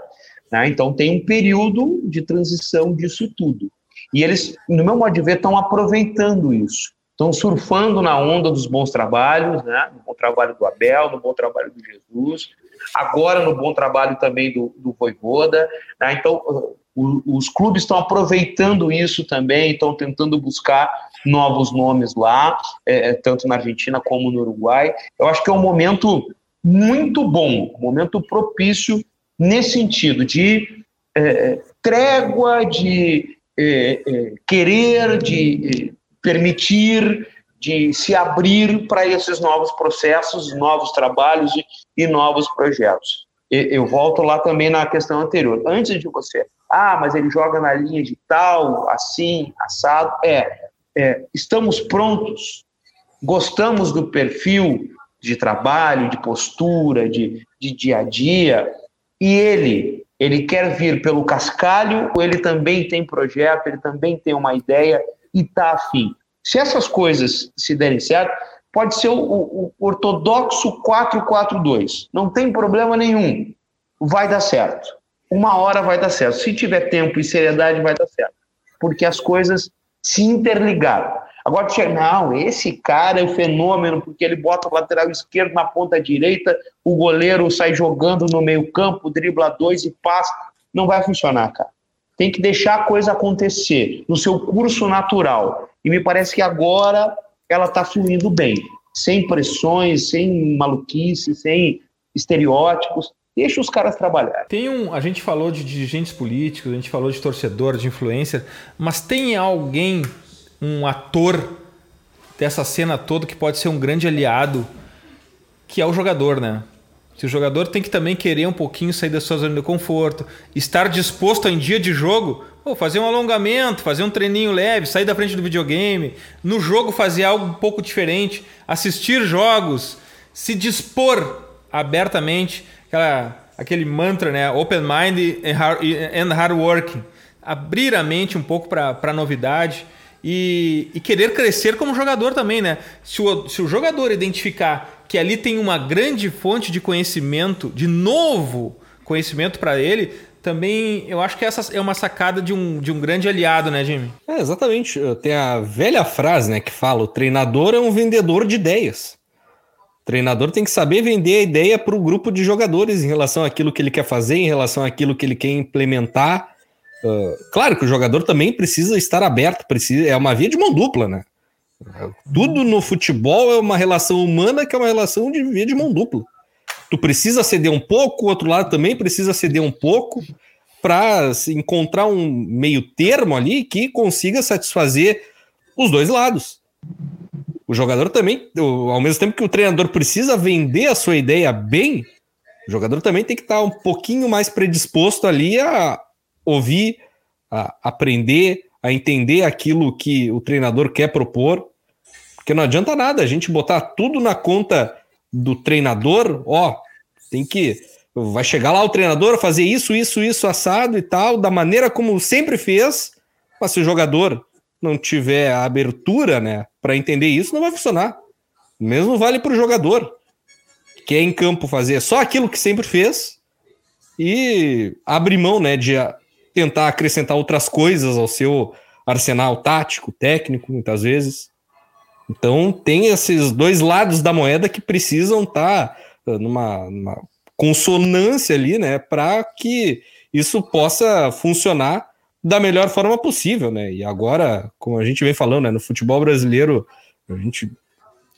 Né? Então, tem um período de transição disso tudo. E eles, no meu modo de ver, estão aproveitando isso. Estão surfando na onda dos bons trabalhos, né? no bom trabalho do Abel, no bom trabalho do Jesus, agora no bom trabalho também do, do Voivoda. Né? Então, os clubes estão aproveitando isso também, estão tentando buscar novos nomes lá, é, tanto na Argentina como no Uruguai. Eu acho que é um momento muito bom, momento propício nesse sentido de é, trégua, de é, é, querer, de é, permitir, de se abrir para esses novos processos, novos trabalhos e, e novos projetos. Eu volto lá também na questão anterior. Antes de você, ah, mas ele joga na linha de tal, assim, assado. É, é estamos prontos, gostamos do perfil, de trabalho, de postura, de, de dia a dia, e ele, ele quer vir pelo cascalho, ou ele também tem projeto, ele também tem uma ideia e está afim. Se essas coisas se derem certo, pode ser o, o, o ortodoxo 442, não tem problema nenhum, vai dar certo. Uma hora vai dar certo. Se tiver tempo e seriedade, vai dar certo. Porque as coisas se interligaram. Agora, não, esse cara é o fenômeno, porque ele bota o lateral esquerdo na ponta direita, o goleiro sai jogando no meio-campo, dribla dois e passa. Não vai funcionar, cara. Tem que deixar a coisa acontecer no seu curso natural. E me parece que agora ela está fluindo bem, sem pressões, sem maluquice, sem estereótipos. Deixa os caras trabalhar. Tem um, a gente falou de dirigentes políticos, a gente falou de torcedor, de influencer, mas tem alguém um ator dessa cena toda que pode ser um grande aliado, que é o jogador, né? Se o jogador tem que também querer um pouquinho sair da sua zona de conforto, estar disposto em dia de jogo, pô, fazer um alongamento, fazer um treininho leve, sair da frente do videogame, no jogo fazer algo um pouco diferente, assistir jogos, se dispor abertamente, aquela, aquele mantra, né? Open mind and hard working. Abrir a mente um pouco para a novidade e, e, querer crescer como jogador também, né? Se o, se o jogador identificar que ali tem uma grande fonte de conhecimento, de novo conhecimento para ele, também eu acho que essa é uma sacada de um, de um grande aliado, né, Jimmy? É, exatamente. Tem a velha frase, né, que fala: o treinador é um vendedor de ideias. Treinador tem que saber vender a ideia para o grupo de jogadores em relação àquilo que ele quer fazer, em relação àquilo que ele quer implementar. Uh, claro que o jogador também precisa estar aberto, precisa, é uma via de mão dupla, né? Tudo no futebol é uma relação humana que é uma relação de via de mão dupla. Tu precisa ceder um pouco, o outro lado também precisa ceder um pouco para encontrar um meio termo ali que consiga satisfazer os dois lados o jogador também, ao mesmo tempo que o treinador precisa vender a sua ideia bem, o jogador também tem que estar um pouquinho mais predisposto ali a ouvir, a aprender, a entender aquilo que o treinador quer propor. Porque não adianta nada a gente botar tudo na conta do treinador, ó, tem que. Vai chegar lá o treinador fazer isso, isso, isso, assado e tal, da maneira como sempre fez, mas se o jogador não tiver a abertura, né, para entender isso, não vai funcionar. O mesmo vale para o jogador, que é em campo fazer só aquilo que sempre fez e abrir mão, né, de tentar acrescentar outras coisas ao seu arsenal tático, técnico, muitas vezes. Então tem esses dois lados da moeda que precisam estar tá ah, numa, numa consonância ali, né, para que isso possa funcionar da melhor forma possível, né? E agora, como a gente vem falando, né, no futebol brasileiro, a gente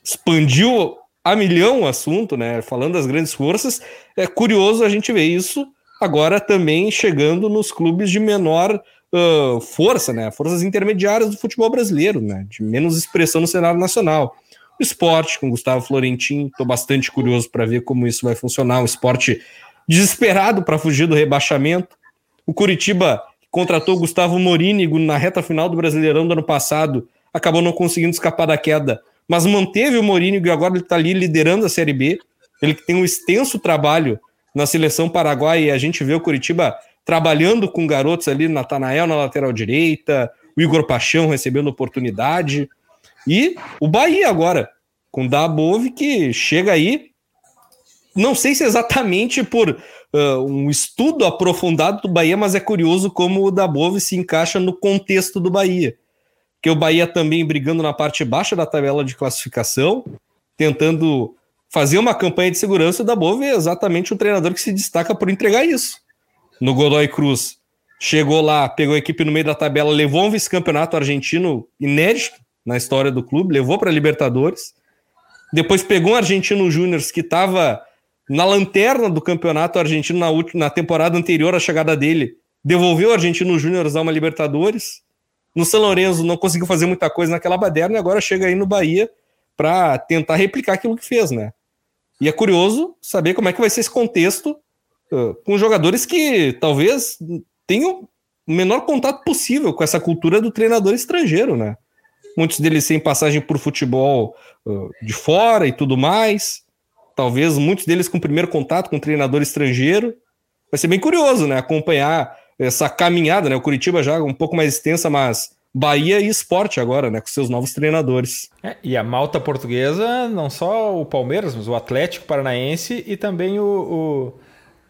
expandiu a milhão o assunto, né? Falando das grandes forças, é curioso a gente ver isso agora também chegando nos clubes de menor uh, força, né? Forças intermediárias do futebol brasileiro, né? De menos expressão no cenário nacional. O esporte, com Gustavo Florentin, estou bastante curioso para ver como isso vai funcionar. Um esporte desesperado para fugir do rebaixamento. O Curitiba contratou o Gustavo Morínigo na reta final do Brasileirão do ano passado, acabou não conseguindo escapar da queda, mas manteve o Morínigo e agora ele está ali liderando a Série B. Ele tem um extenso trabalho na seleção paraguaia e a gente vê o Curitiba trabalhando com garotos ali, Natanael na lateral direita, o Igor Paixão recebendo oportunidade. E o Bahia agora, com Dabove, que chega aí. Não sei se exatamente por uh, um estudo aprofundado do Bahia, mas é curioso como o Dabove se encaixa no contexto do Bahia. Que o Bahia também brigando na parte baixa da tabela de classificação, tentando fazer uma campanha de segurança, o Dabove é exatamente um treinador que se destaca por entregar isso. No Godoy Cruz, chegou lá, pegou a equipe no meio da tabela, levou um vice-campeonato argentino inédito na história do clube, levou para Libertadores. Depois pegou um argentino Júnior que estava na lanterna do campeonato argentino na, última, na temporada anterior à chegada dele, devolveu o Argentino Júnior a uma Libertadores. No São Lourenço não conseguiu fazer muita coisa naquela baderna e agora chega aí no Bahia para tentar replicar aquilo que fez, né? E é curioso saber como é que vai ser esse contexto uh, com jogadores que talvez tenham o menor contato possível com essa cultura do treinador estrangeiro, né? Muitos deles sem passagem por futebol uh, de fora e tudo mais talvez muitos deles com primeiro contato com um treinador estrangeiro. Vai ser bem curioso, né? Acompanhar essa caminhada, né? O Curitiba já um pouco mais extensa, mas Bahia e esporte agora, né? Com seus novos treinadores. É, e a malta portuguesa, não só o Palmeiras, mas o Atlético Paranaense e também o, o.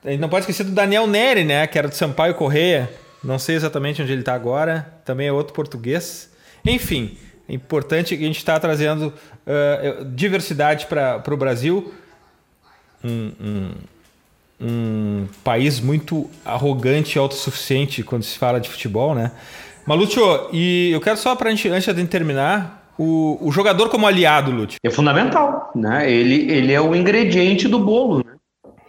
A gente não pode esquecer do Daniel Neri, né? Que era do Sampaio Correia. Não sei exatamente onde ele está agora. Também é outro português. Enfim, é importante que a gente está trazendo uh, diversidade para o Brasil um, um, um país muito arrogante e autossuficiente quando se fala de futebol, né? Malúcio, e eu quero só para antes de terminar, o, o jogador como aliado, Lúcio. É fundamental, né? Ele, ele é o ingrediente do bolo, né?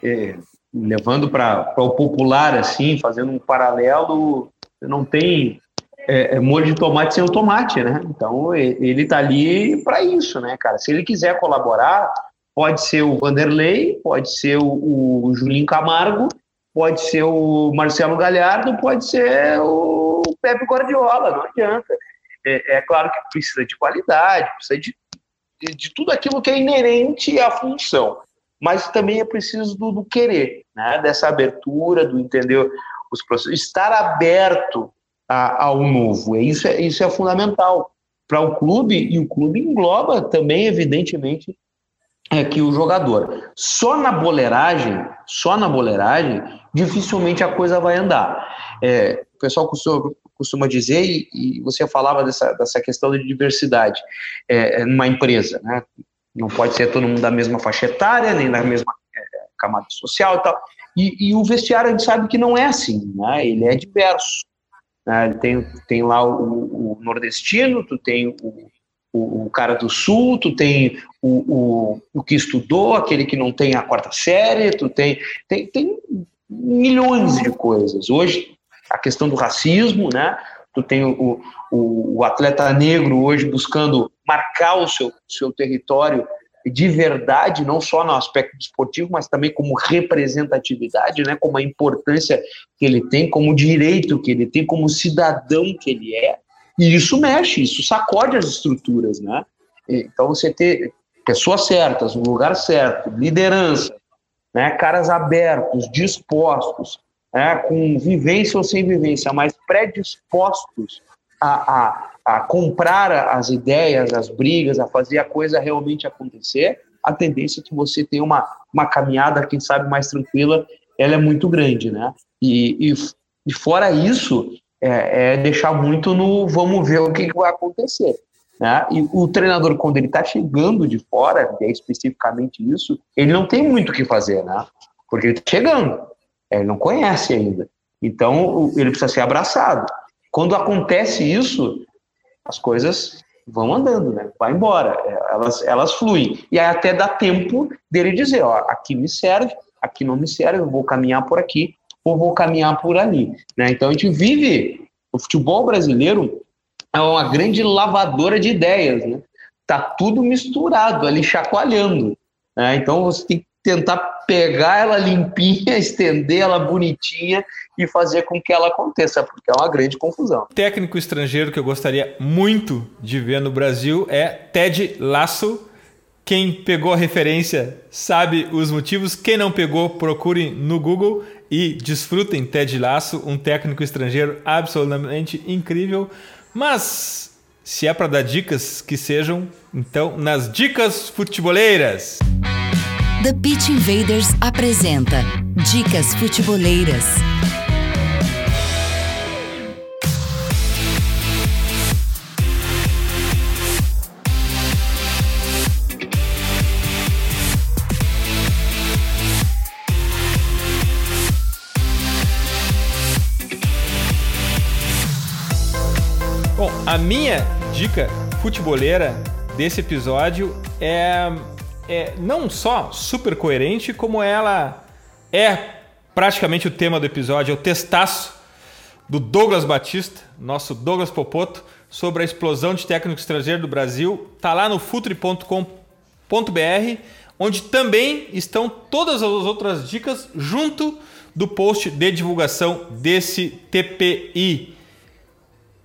É, levando para o popular, assim, fazendo um paralelo, não tem é, é, molho de tomate sem o tomate, né? Então ele está ali para isso, né, cara? Se ele quiser colaborar, Pode ser o Vanderlei, pode ser o, o Julinho Camargo, pode ser o Marcelo Galhardo, pode ser o Pepe Guardiola, não adianta. É, é claro que precisa de qualidade, precisa de, de, de, tudo aquilo que é inerente à função, mas também é preciso do, do querer, né? dessa abertura, do entender os processos, estar aberto a, ao novo. Isso é, isso é fundamental para o clube, e o clube engloba também, evidentemente, é que o jogador. Só na boleiragem, só na boleiragem, dificilmente a coisa vai andar. É, o pessoal costuma, costuma dizer, e, e, você falava dessa, dessa questão de diversidade é, numa empresa, né? Não pode ser todo mundo da mesma faixa etária, nem da mesma é, camada social e tal. E, e, o vestiário a gente sabe que não é assim, né? Ele é diverso. Né? Tem, tem lá o, o nordestino, tu tem o, o, o, cara do sul, tu tem o, o, o que estudou, aquele que não tem a quarta série, tu tem, tem, tem milhões de coisas. Hoje, a questão do racismo, né? Tu tem o, o, o atleta negro hoje buscando marcar o seu, seu território de verdade, não só no aspecto esportivo, mas também como representatividade, né, como a importância que ele tem, como direito que ele tem, como cidadão que ele é. E isso mexe, isso sacode as estruturas, né? Então você ter pessoas certas, no lugar certo, liderança, né, caras abertos, dispostos, né, com vivência ou sem vivência, mas predispostos a, a, a comprar as ideias, as brigas, a fazer a coisa realmente acontecer, a tendência é que você tenha uma, uma caminhada, quem sabe, mais tranquila, ela é muito grande, né? E, e, e fora isso, é, é, deixar muito no vamos ver o que, que vai acontecer. Né? E o treinador, quando ele está chegando de fora, é especificamente isso, ele não tem muito o que fazer, né? Porque ele está chegando, ele não conhece ainda. Então, ele precisa ser abraçado. Quando acontece isso, as coisas vão andando, né? Vai embora, é, elas, elas fluem. E aí até dá tempo dele dizer, ó, aqui me serve, aqui não me serve, eu vou caminhar por aqui, ou vou caminhar por ali, né? Então a gente vive, o futebol brasileiro é uma grande lavadora de ideias, né? Tá tudo misturado ali, chacoalhando. Né? Então você tem que tentar pegar ela limpinha, estender ela bonitinha e fazer com que ela aconteça, porque é uma grande confusão. Técnico estrangeiro que eu gostaria muito de ver no Brasil é Ted Lasso. Quem pegou a referência sabe os motivos. Quem não pegou, procurem no Google e desfrutem Ted Lasso, um técnico estrangeiro absolutamente incrível. Mas se é para dar dicas, que sejam então nas dicas futeboleiras. The Pitch Invaders apresenta Dicas Futeboleiras. Bom, a minha dica futeboleira desse episódio é é não só super coerente, como ela é praticamente o tema do episódio, é o testaço do Douglas Batista, nosso Douglas Popoto, sobre a explosão de técnico estrangeiro do Brasil. Tá lá no futre.com.br, onde também estão todas as outras dicas junto do post de divulgação desse TPI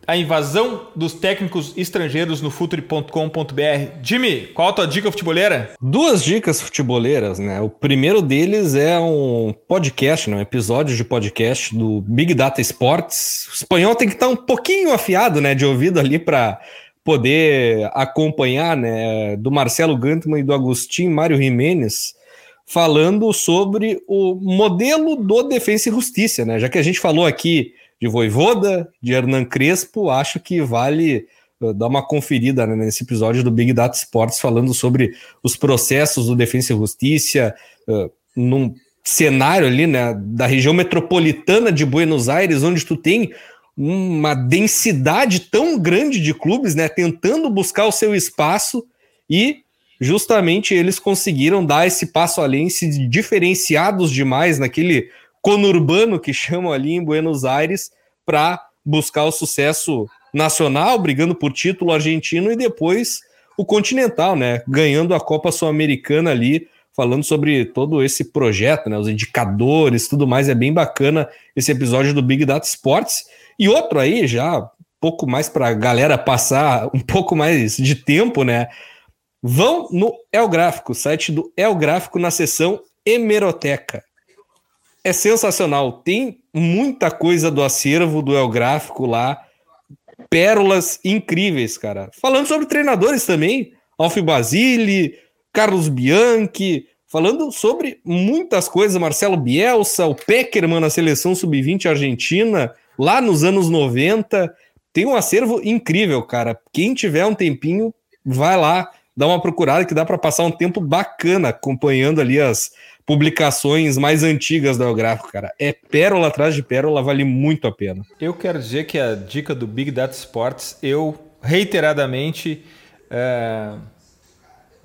a invasão dos técnicos estrangeiros no futuri.com.br. Jimmy, qual a tua dica futeboleira? Duas dicas futeboleiras, né? O primeiro deles é um podcast, né? um episódio de podcast do Big Data Sports. O espanhol tem que estar um pouquinho afiado, né, de ouvido ali para poder acompanhar, né, do Marcelo Gantman e do Agostinho Mário Jimenez falando sobre o modelo do Defensa e Justiça, né? Já que a gente falou aqui de Voivoda, de Hernan Crespo, acho que vale uh, dar uma conferida né, nesse episódio do Big Data Sports falando sobre os processos do Defensa e Justiça uh, num cenário ali, né, da região metropolitana de Buenos Aires, onde tu tem uma densidade tão grande de clubes, né, tentando buscar o seu espaço e justamente eles conseguiram dar esse passo além, se diferenciados demais naquele conurbano que chamam ali em Buenos Aires para buscar o sucesso nacional, brigando por título argentino e depois o continental, né? Ganhando a Copa Sul-Americana ali, falando sobre todo esse projeto, né? Os indicadores, tudo mais. É bem bacana esse episódio do Big Data Sports. E outro aí, já pouco mais para a galera passar um pouco mais de tempo, né? Vão no El Gráfico, site do El Gráfico, na seção Hemeroteca é sensacional. Tem muita coisa do acervo do El Gráfico lá. Pérolas incríveis, cara. Falando sobre treinadores também. Alf Basile, Carlos Bianchi. Falando sobre muitas coisas. Marcelo Bielsa, o Peckerman na seleção sub-20 argentina, lá nos anos 90. Tem um acervo incrível, cara. Quem tiver um tempinho, vai lá dá uma procurada que dá para passar um tempo bacana acompanhando ali as publicações mais antigas do gráfico, cara. É pérola atrás de pérola, vale muito a pena. Eu quero dizer que a dica do Big Data Sports, eu reiteradamente é,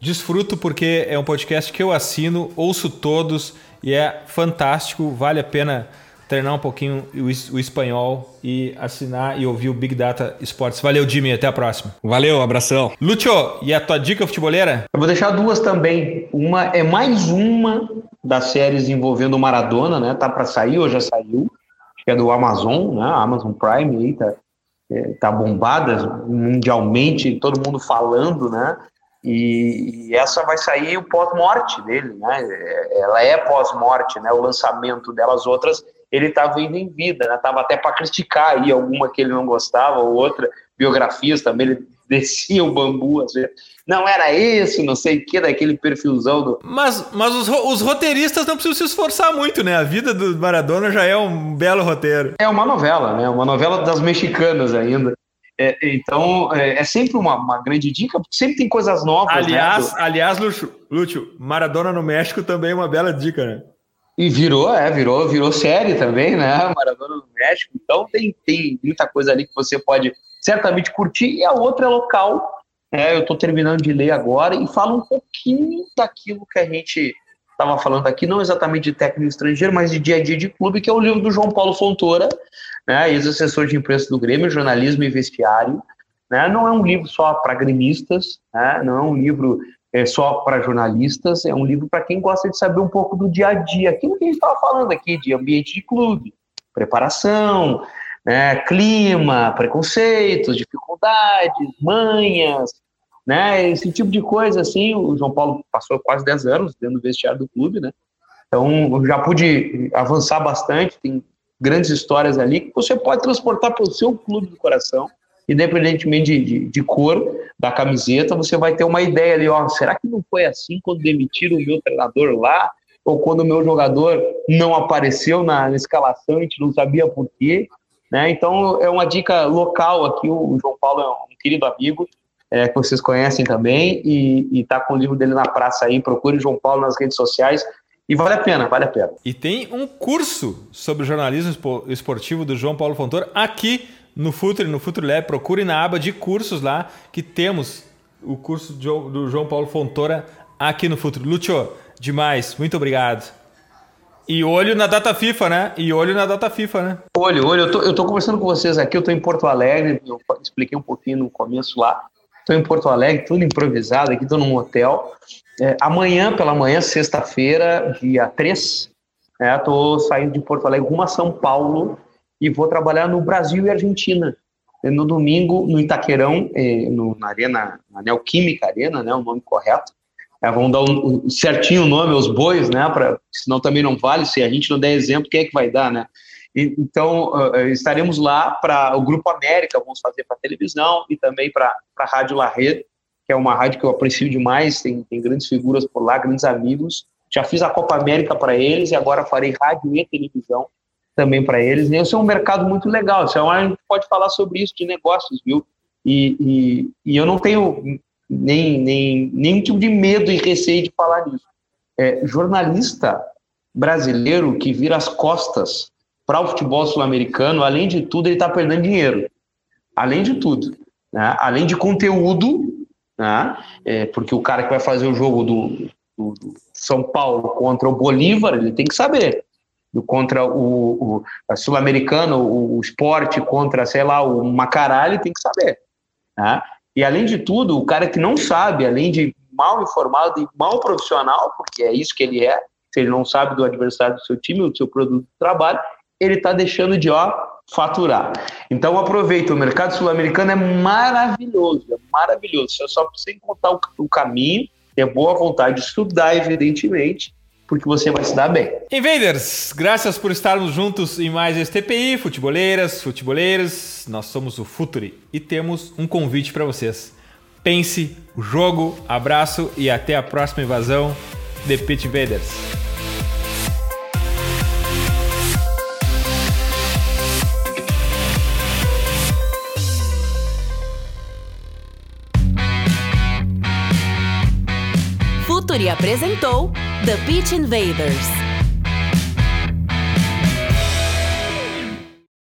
desfruto porque é um podcast que eu assino, ouço todos e é fantástico, vale a pena treinar um pouquinho o, espanhol e assinar e ouvir o Big Data Sports. Valeu, Jimmy. Até a próxima. Valeu, abração. Lúcio, e a tua dica futeboleira? Eu vou deixar duas também. Uma é mais uma das séries envolvendo o Maradona, né? Tá para sair ou já saiu. Acho que é do Amazon, né? Amazon Prime aí, tá, é, tá bombada mundialmente, todo mundo falando, né? E, e, essa vai sair o pós-morte dele, né? É, ela é pós-morte, né? O lançamento delas outras ele estava indo em vida, né? Tava até para criticar aí alguma que ele não gostava ou outra biografias também ele descia o bambu às vezes. Não era esse, não sei o que, daquele perfilzão do. Mas, mas os, os roteiristas não precisam se esforçar muito, né? A vida do Maradona já é um belo roteiro. É uma novela, né? Uma novela das mexicanas ainda. É, então, é, é, sempre uma, uma, grande dica, porque sempre tem coisas novas. Né, aliás, né? aliás Lúcio, Lúcio, Maradona no México também é uma bela dica, né? E virou, é, virou, virou série também, né? Maradona no México. Então tem, tem muita coisa ali que você pode certamente curtir. E a outra é local. Né? Eu estou terminando de ler agora e fala um pouquinho daquilo que a gente estava falando aqui, não exatamente de técnico estrangeiro, mas de dia a dia de clube, que é o livro do João Paulo Fontoura, né? ex-assessor de imprensa do Grêmio, jornalismo e vestiário. Né? Não é um livro só para gremistas, né? não é um livro é só para jornalistas, é um livro para quem gosta de saber um pouco do dia a dia, aquilo que a gente estava falando aqui, de ambiente de clube, preparação, né, clima, preconceitos, dificuldades, manhas, né, esse tipo de coisa, assim, o João Paulo passou quase 10 anos dentro do vestiário do clube, né, então já pude avançar bastante, tem grandes histórias ali que você pode transportar para o seu clube do coração, independentemente de, de, de, cor da camiseta, você vai ter uma ideia ali, ó, será que não foi assim quando demitiram o meu treinador lá? Ou quando o meu jogador não apareceu na, na escalação, a gente não sabia por quê? Né? Então, é uma dica local aqui, o João Paulo é um querido amigo, é, que vocês conhecem também, e está com o livro dele na praça aí, procure o João Paulo nas redes sociais, e vale a pena, vale a pena. E tem um curso sobre jornalismo esportivo do João Paulo Fontoura aqui no Futre, no Futre Lab, procure na aba de cursos lá que temos o curso do João Paulo Fontoura aqui no Futre. Lúcio, demais, muito obrigado. E olho na data FIFA, né? E olho na data FIFA, né? Olho, olho. Eu tô, eu tô conversando com vocês aqui, eu tô em Porto Alegre, eu expliquei um pouquinho no começo lá. Tô em Porto Alegre, tudo improvisado aqui, tô num hotel. É, amanhã, pela manhã, sexta-feira, dia 3, é, tô saindo de Porto Alegre rumo a São Paulo e vou trabalhar no Brasil e Argentina. No domingo, no Itaquerão, eh, no, na Arena, na Neoquímica Arena, né, o nome correto. É, vamos dar um, certinho o nome aos bois, né, pra, senão também não vale, se a gente não der exemplo, quem é que vai dar, né? E, então, uh, estaremos lá para o Grupo América, vamos fazer para televisão e também para a Rádio La Rede, que é uma rádio que eu aprecio demais, tem, tem grandes figuras por lá, grandes amigos. Já fiz a Copa América para eles e agora farei rádio e televisão também para eles. E esse é um mercado muito legal. Então, a gente pode falar sobre isso de negócios, viu? E, e, e eu não tenho nem, nem nenhum tipo de medo e receio de falar nisso. É, jornalista brasileiro que vira as costas para o futebol sul-americano, além de tudo, ele está perdendo dinheiro. Além de tudo. Né? Além de conteúdo, né? É, porque o cara que vai fazer o jogo do, do, do São Paulo contra o Bolívar, ele tem que saber contra o, o sul-americano, o, o, esporte contra, sei lá, o Macará, ele tem que saber. Né? E além de tudo, o cara que não sabe, além de mal informado e mal profissional, porque é isso que ele é, se ele não sabe do adversário do seu time, do seu produto de trabalho, ele está deixando de ó, faturar. Então aproveita, o mercado sul-americano é maravilhoso, é maravilhoso. Você só precisa encontrar o, o caminho, ter boa vontade de estudar, evidentemente, porque você vai se dar bem. Invaders, graças por estarmos juntos em mais este TPI, futeboleiras, futeboleiros. Nós somos o Futuri e temos um convite para vocês. Pense o jogo, abraço e até a próxima invasão de Pit Invaders. Company apresentou The Beach Invaders.